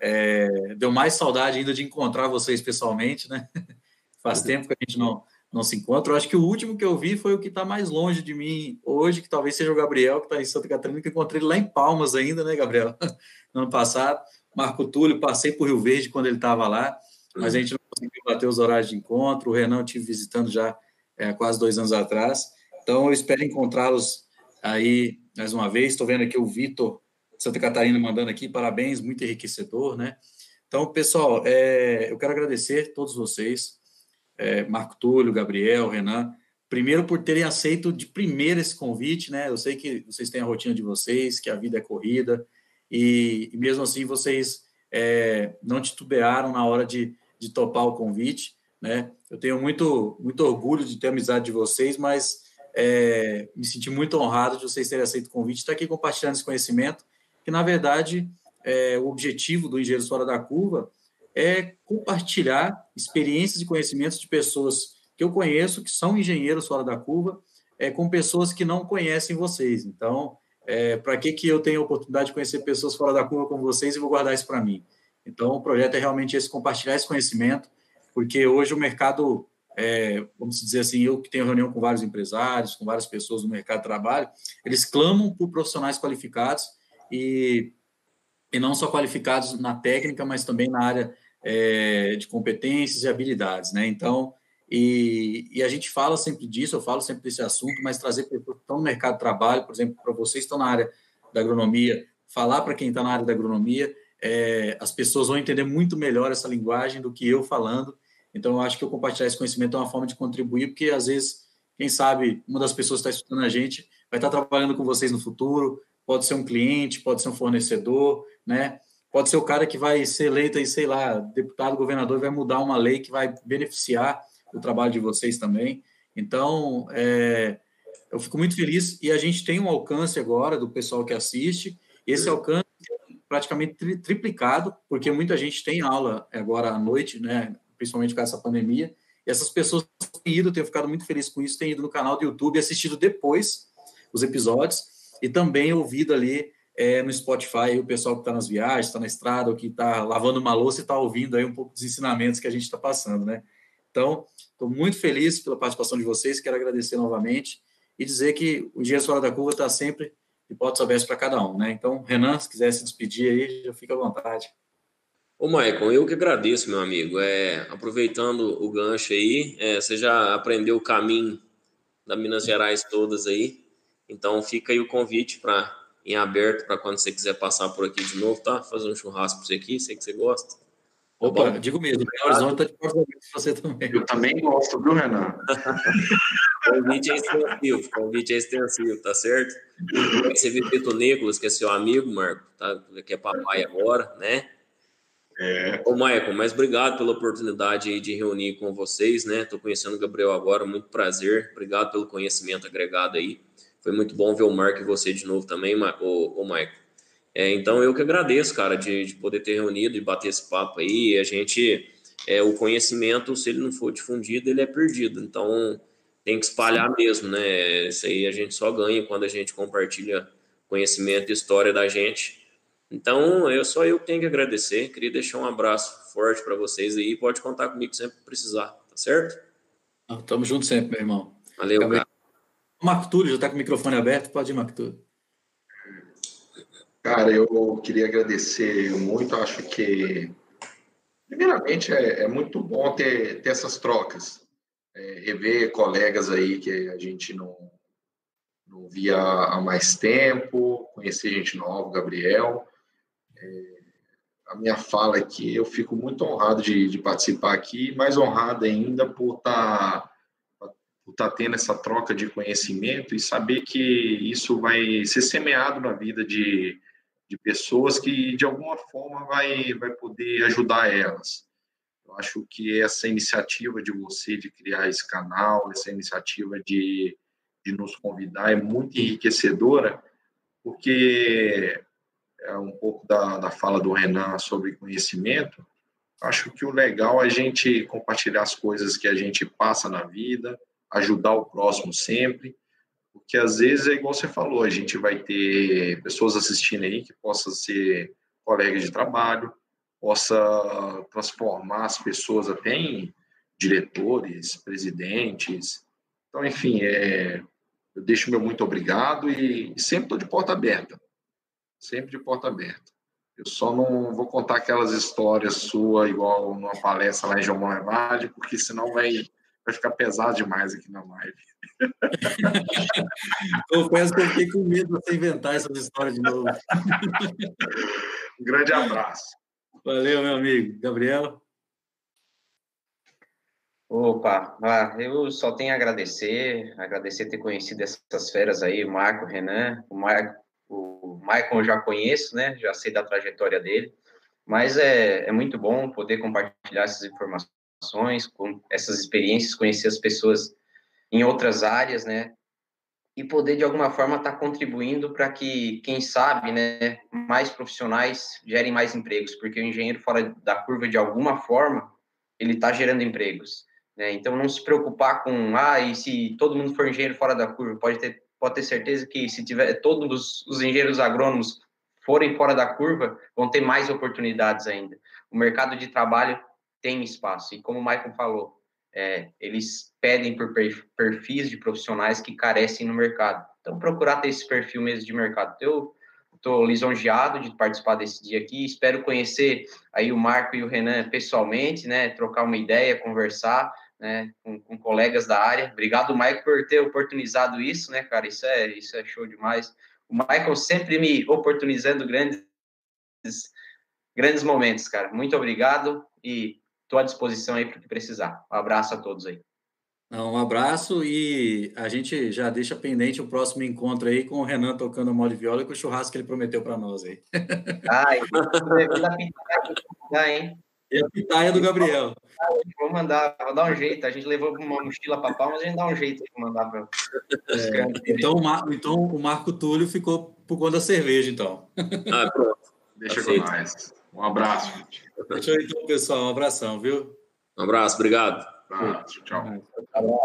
[SPEAKER 1] É, deu mais saudade ainda de encontrar vocês pessoalmente, né? [laughs] Faz tempo que a gente não, não se encontra. Eu acho que o último que eu vi foi o que está mais longe de mim hoje, que talvez seja o Gabriel, que está em Santa Catarina, que eu encontrei lá em Palmas ainda, né, Gabriel? [laughs] No ano passado. Marco Túlio, passei por Rio Verde quando ele estava lá, mas a gente não conseguiu bater os horários de encontro. O Renan eu tive visitando já é, quase dois anos atrás. Então, eu espero encontrá-los aí mais uma vez. Estou vendo aqui o Vitor Santa Catarina mandando aqui, parabéns, muito enriquecedor, né? Então, pessoal, é, eu quero agradecer a todos vocês, é, Marco Túlio, Gabriel, Renan, primeiro por terem aceito de primeira esse convite, né? Eu sei que vocês têm a rotina de vocês, que a vida é corrida, e, e mesmo assim vocês é, não titubearam na hora de, de topar o convite, né? Eu tenho muito, muito orgulho de ter amizade de vocês, mas é, me senti muito honrado de vocês terem aceito o convite, estar aqui compartilhando esse conhecimento, que na verdade é, o objetivo do Engenheiros Fora da Curva é compartilhar experiências e conhecimentos de pessoas que eu conheço, que são engenheiros fora da curva, é, com pessoas que não conhecem vocês. Então, é, para que, que eu tenho a oportunidade de conhecer pessoas fora da curva como vocês e vou guardar isso para mim? Então, o projeto é realmente esse, compartilhar esse conhecimento, porque hoje o mercado é, vamos dizer assim, eu que tenho reunião com vários empresários, com várias pessoas do mercado de trabalho, eles clamam por profissionais qualificados e, e não só qualificados na técnica, mas também na área é, de competências e habilidades, né? Então, e, e, a gente fala sempre disso, eu falo sempre desse assunto, mas trazer pessoas que estão no mercado de trabalho, por exemplo, para vocês que estão na área da agronomia, falar para quem está na área da agronomia, é, as pessoas vão entender muito melhor essa linguagem do que eu falando, então, eu acho que eu compartilhar esse conhecimento é uma forma de contribuir, porque às vezes, quem sabe, uma das pessoas que está escutando a gente vai estar trabalhando com vocês no futuro, pode ser um cliente, pode ser um fornecedor, né? Pode ser o cara que vai ser eleito aí, sei lá, deputado, governador, vai mudar uma lei que vai beneficiar o trabalho de vocês também. Então, é, eu fico muito feliz e a gente tem um alcance agora do pessoal que assiste. Esse alcance é praticamente triplicado, porque muita gente tem aula agora à noite, né? principalmente com essa pandemia. E essas pessoas têm ido, tenho ficado muito feliz com isso, têm ido no canal do YouTube, assistido depois os episódios e também ouvido ali é, no Spotify o pessoal que está nas viagens, está na estrada, ou que está lavando uma louça e está ouvindo aí um pouco dos ensinamentos que a gente está passando, né? Então, estou muito feliz pela participação de vocês, quero agradecer novamente e dizer que o Dias Fora da Curva está sempre de portas abertas para cada um, né? Então, Renan, se quiser se despedir aí, já fica à vontade.
[SPEAKER 4] Ô, Maicon, eu que agradeço, meu amigo. É, aproveitando o gancho aí, é, você já aprendeu o caminho da Minas Gerais todas aí, então fica aí o convite para em aberto para quando você quiser passar por aqui de novo, tá? Fazer um churrasco para você aqui, sei que você gosta. Tá
[SPEAKER 1] Opa, digo mesmo, o Horizonte está de portas abertas para você também.
[SPEAKER 3] Eu também gosto, viu, Renan? [laughs]
[SPEAKER 4] convite é extensivo, convite é extensivo, tá certo? Você viu o Nicolas, que é seu amigo, Marco, tá? que é papai agora, né? É. Ô, Michael, mas obrigado pela oportunidade de reunir com vocês, né? Estou conhecendo o Gabriel agora, muito prazer. Obrigado pelo conhecimento agregado aí. Foi muito bom ver o Marco e você de novo também, o, o Michael. É, então, eu que agradeço, cara, de, de, poder ter reunido e bater esse papo aí. A gente, é, o conhecimento, se ele não for difundido, ele é perdido. Então, tem que espalhar mesmo, né? Isso aí a gente só ganha quando a gente compartilha conhecimento e história da gente então, eu só eu tenho que agradecer. Queria deixar um abraço forte para vocês aí. Pode contar comigo sempre que precisar, tá certo?
[SPEAKER 1] Tamo junto sempre, meu irmão.
[SPEAKER 4] Valeu, cara.
[SPEAKER 1] O Marco Túlio já está com o microfone aberto. Pode ir, Marco Túlio.
[SPEAKER 3] Cara, eu queria agradecer muito. Acho que, primeiramente, é, é muito bom ter, ter essas trocas. É, rever colegas aí que a gente não, não via há mais tempo, conhecer gente nova, Gabriel. É, a minha fala aqui, eu fico muito honrado de, de participar aqui, mais honrado ainda por estar por tá tendo essa troca de conhecimento e saber que isso vai ser semeado na vida de, de pessoas que, de alguma forma, vai, vai poder ajudar elas. Eu acho que essa iniciativa de você de criar esse canal, essa iniciativa de, de nos convidar é muito enriquecedora, porque é um pouco da, da fala do Renan sobre conhecimento, acho que o legal é a gente compartilhar as coisas que a gente passa na vida, ajudar o próximo sempre, porque às vezes é igual você falou, a gente vai ter pessoas assistindo aí que possam ser colegas de trabalho, possa transformar as pessoas até em diretores, presidentes. Então, enfim, é, eu deixo meu muito obrigado e, e sempre estou de porta aberta sempre de porta aberta. Eu só não vou contar aquelas histórias sua igual numa palestra lá em João Levade, porque senão vai, vai ficar pesado demais aqui na live. [laughs]
[SPEAKER 1] Confesso que eu fiquei com medo de você inventar essas histórias de novo.
[SPEAKER 3] um grande abraço.
[SPEAKER 1] Valeu, meu amigo. Gabriel?
[SPEAKER 2] Opa, ah, eu só tenho a agradecer, agradecer ter conhecido essas feras aí, o Marco, o Renan, o Marco, o Michael eu já conheço, né? Já sei da trajetória dele, mas é, é muito bom poder compartilhar essas informações, com essas experiências, conhecer as pessoas em outras áreas, né? E poder de alguma forma estar tá contribuindo para que, quem sabe, né, mais profissionais gerem mais empregos, porque o engenheiro fora da curva de alguma forma ele está gerando empregos. Né? Então, não se preocupar com, ah, e se todo mundo for engenheiro fora da curva, pode ter pode ter certeza que se tiver todos os engenheiros agrônomos forem fora da curva, vão ter mais oportunidades ainda. O mercado de trabalho tem espaço e como o Michael falou, é, eles pedem por perfis de profissionais que carecem no mercado. Então, procurar ter esse perfil mesmo de mercado. Eu estou lisonjeado de participar desse dia aqui, espero conhecer aí o Marco e o Renan pessoalmente, né, trocar uma ideia, conversar, né, com, com, colegas da área. Obrigado, Michael, por ter oportunizado isso, né, cara? Isso é, isso é show demais. O Michael sempre me oportunizando grandes, grandes momentos, cara. Muito obrigado e estou à disposição aí para o que precisar. Um abraço a todos aí.
[SPEAKER 1] Um abraço e a gente já deixa pendente o próximo encontro aí com o Renan tocando modo de viola e com o churrasco que ele prometeu para nós aí.
[SPEAKER 2] Ai, ah, hein?
[SPEAKER 1] E a pitaia do Gabriel.
[SPEAKER 2] Vou mandar, vou dar um jeito. A gente levou uma mochila para pau, mas a gente dá um jeito de mandar para
[SPEAKER 1] é, então, então o Marco Túlio ficou por conta da cerveja, então.
[SPEAKER 3] Ah, pronto. Deixa com nós. Um abraço.
[SPEAKER 1] Deixa aí, então, pessoal. Um abração, viu?
[SPEAKER 4] Um abraço, obrigado.
[SPEAKER 3] Um abraço, tchau. Um abraço.